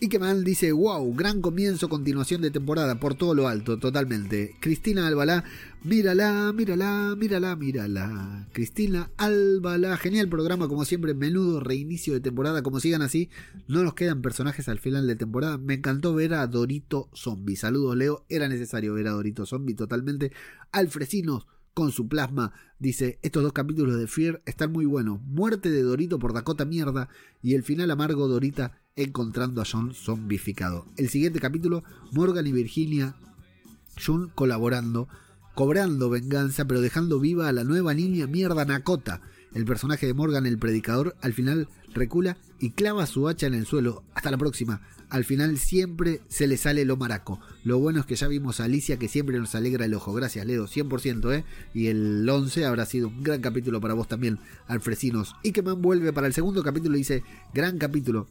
Y que mal dice, wow, gran comienzo, continuación de temporada, por todo lo alto, totalmente. Cristina Albalá, mírala, mírala, mírala, mírala. Cristina Albalá, genial programa, como siempre, menudo reinicio de temporada, como sigan así, no nos quedan personajes al final de temporada. Me encantó ver a Dorito Zombie. Saludos, Leo, era necesario ver a Dorito Zombie totalmente. Alfresinos con su plasma. Dice, estos dos capítulos de Fear están muy buenos. Muerte de Dorito por Dakota mierda y el final amargo Dorita encontrando a John zombificado. El siguiente capítulo, Morgan y Virginia, John colaborando, cobrando venganza, pero dejando viva a la nueva niña mierda Nakota. El personaje de Morgan, el predicador, al final recula y clava su hacha en el suelo. Hasta la próxima al final siempre se le sale lo maraco. Lo bueno es que ya vimos a Alicia que siempre nos alegra el ojo. Gracias, Leo, 100%, ¿eh? Y el 11 habrá sido un gran capítulo para vos también, Alfresinos. Y que me vuelve para el segundo capítulo y dice, gran capítulo.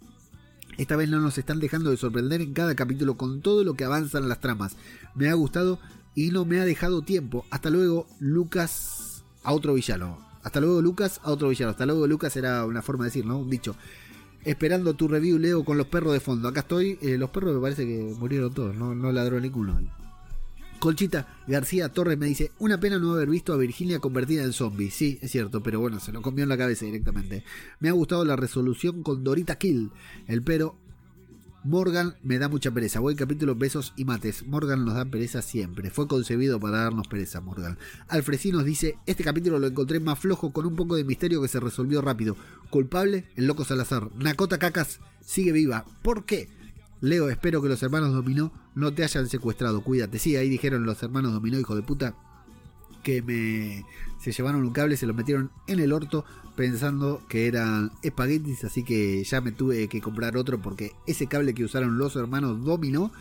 Esta vez no nos están dejando de sorprender en cada capítulo con todo lo que avanzan las tramas. Me ha gustado y no me ha dejado tiempo. Hasta luego, Lucas, a otro villano. Hasta luego, Lucas, a otro villano. Hasta luego, Lucas era una forma de decir, ¿no? Un dicho esperando tu review, Leo, con los perros de fondo. Acá estoy. Eh, los perros me parece que murieron todos, no, no ladró ninguno. Colchita García Torres me dice, una pena no haber visto a Virginia convertida en zombie. Sí, es cierto, pero bueno, se lo comió en la cabeza directamente. Me ha gustado la resolución con Dorita Kill. El pero Morgan me da mucha pereza. Buen capítulo, besos y mates. Morgan nos da pereza siempre. Fue concebido para darnos pereza, Morgan. Alfresi nos dice: Este capítulo lo encontré más flojo con un poco de misterio que se resolvió rápido. Culpable, el loco Salazar. Nakota Cacas sigue viva. ¿Por qué? Leo, espero que los hermanos Dominó no te hayan secuestrado. Cuídate. Sí, ahí dijeron los hermanos Dominó, hijo de puta que me se llevaron un cable, se lo metieron en el orto pensando que eran espaguetis, así que ya me tuve que comprar otro porque ese cable que usaron los hermanos Domino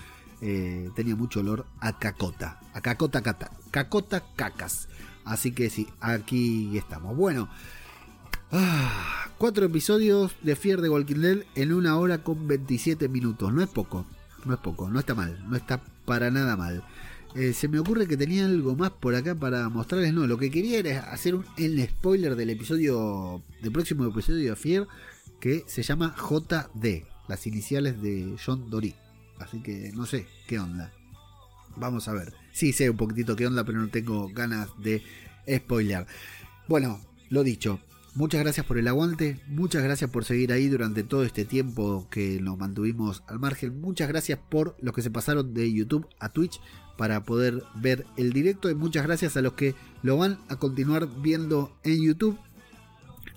eh, tenía mucho olor a cacota, a cacota cata, cacota cacas. Así que sí, aquí estamos. Bueno, ah, cuatro episodios de Fier de Walking Dead en una hora con 27 minutos. No es poco, no es poco, no está mal, no está para nada mal. Eh, se me ocurre que tenía algo más por acá para mostrarles. No, lo que quería era hacer un, el spoiler del episodio, del próximo episodio de Fear, que se llama JD, las iniciales de John Dory. Así que no sé qué onda. Vamos a ver. Sí sé un poquitito qué onda, pero no tengo ganas de spoiler. Bueno, lo dicho. Muchas gracias por el aguante, muchas gracias por seguir ahí durante todo este tiempo que nos mantuvimos al margen. Muchas gracias por los que se pasaron de YouTube a Twitch para poder ver el directo y muchas gracias a los que lo van a continuar viendo en YouTube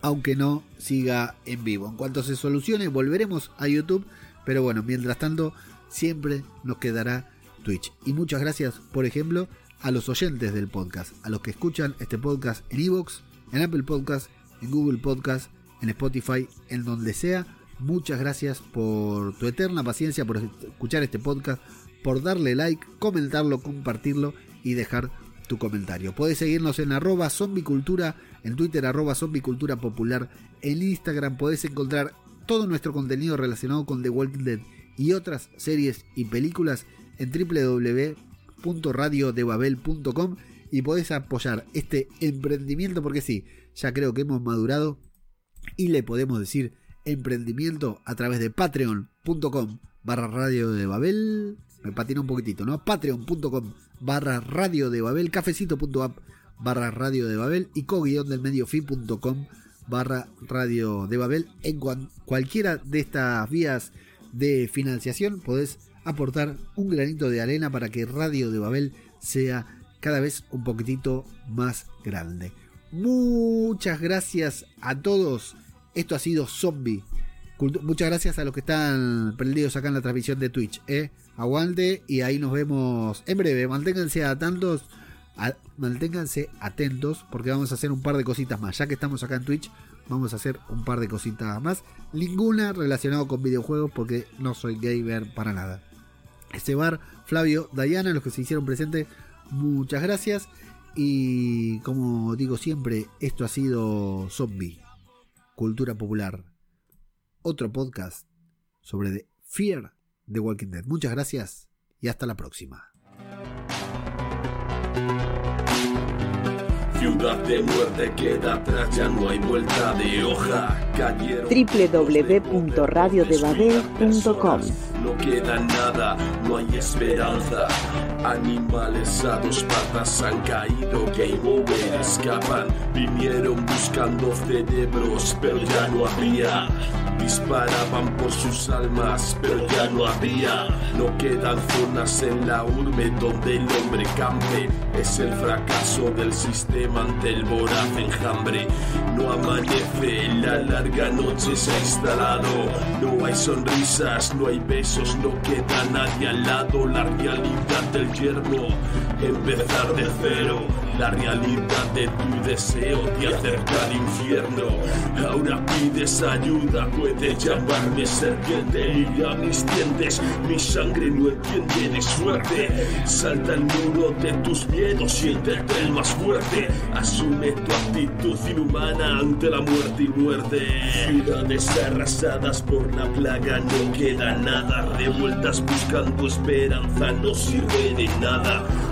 aunque no siga en vivo. En cuanto se solucione volveremos a YouTube, pero bueno, mientras tanto siempre nos quedará Twitch. Y muchas gracias, por ejemplo, a los oyentes del podcast, a los que escuchan este podcast en Evox, en Apple Podcast, en Google Podcast, en Spotify, en donde sea. Muchas gracias por tu eterna paciencia, por escuchar este podcast, por darle like, comentarlo, compartirlo y dejar tu comentario. Puedes seguirnos en arroba zombicultura, en Twitter arroba zombicultura popular, en Instagram podés encontrar todo nuestro contenido relacionado con The Walking Dead y otras series y películas en www.radiodebabel.com y podés apoyar este emprendimiento porque sí, ya creo que hemos madurado y le podemos decir emprendimiento a través de patreon.com barra radio de Babel me patina un poquitito, ¿no? Patreon.com barra radio de Babel, cafecito.app barra radio de Babel y co del medio barra radio de Babel. En cualquiera de estas vías de financiación podés aportar un granito de arena para que Radio de Babel sea cada vez un poquitito más grande. Muchas gracias a todos. Esto ha sido Zombie. Muchas gracias a los que están prendidos acá en la transmisión de Twitch. ¿eh? Aguante y ahí nos vemos en breve. Manténganse atentos, manténganse atentos porque vamos a hacer un par de cositas más. Ya que estamos acá en Twitch, vamos a hacer un par de cositas más. Ninguna relacionado con videojuegos porque no soy gamer para nada. Estebar, Flavio, Dayana, los que se hicieron presentes, muchas gracias. Y como digo siempre, esto ha sido Zombie, Cultura Popular. Otro podcast sobre The Fear de Walking Dead. Muchas gracias y hasta la próxima. Ciudad de muerte queda atrás, ya no hay vuelta de hoja. Www.radiodebabel.com No queda nada, no hay esperanza. Animales a dos patas han caído, game over, escapan. Vinieron buscando cerebros, pero ya no había. Disparaban por sus almas, pero ya no había. No quedan zonas en la urbe donde el hombre campe. Es el fracaso del sistema ante el voraz enjambre. No amanece, la larga noche se ha instalado. No hay sonrisas, no hay besos, no queda nadie al lado. La realidad del yermo, empezar de cero. La realidad de tu deseo de acercar al infierno. Ahora pides ayuda, puedes llamarme serpiente. Y a mis dientes, mi sangre no entiende de suerte. Salta el muro de tus miedos, siéntete el más fuerte. Asume tu actitud inhumana ante la muerte y muerte. Ciudades arrasadas por la plaga, no queda nada. Revueltas buscando esperanza, no sirve de nada.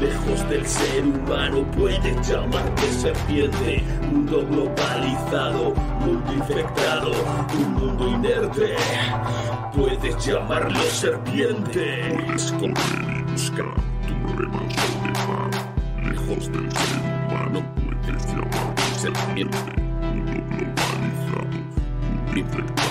Lejos del ser humano puedes llamarte serpiente. Mundo globalizado, mundo infectado, un mundo inerte. Puedes llamarlo serpiente. Puedes correr y buscar tu de paz. Lejos del ser humano puedes llamarte serpiente. Mundo globalizado, mundo infectado,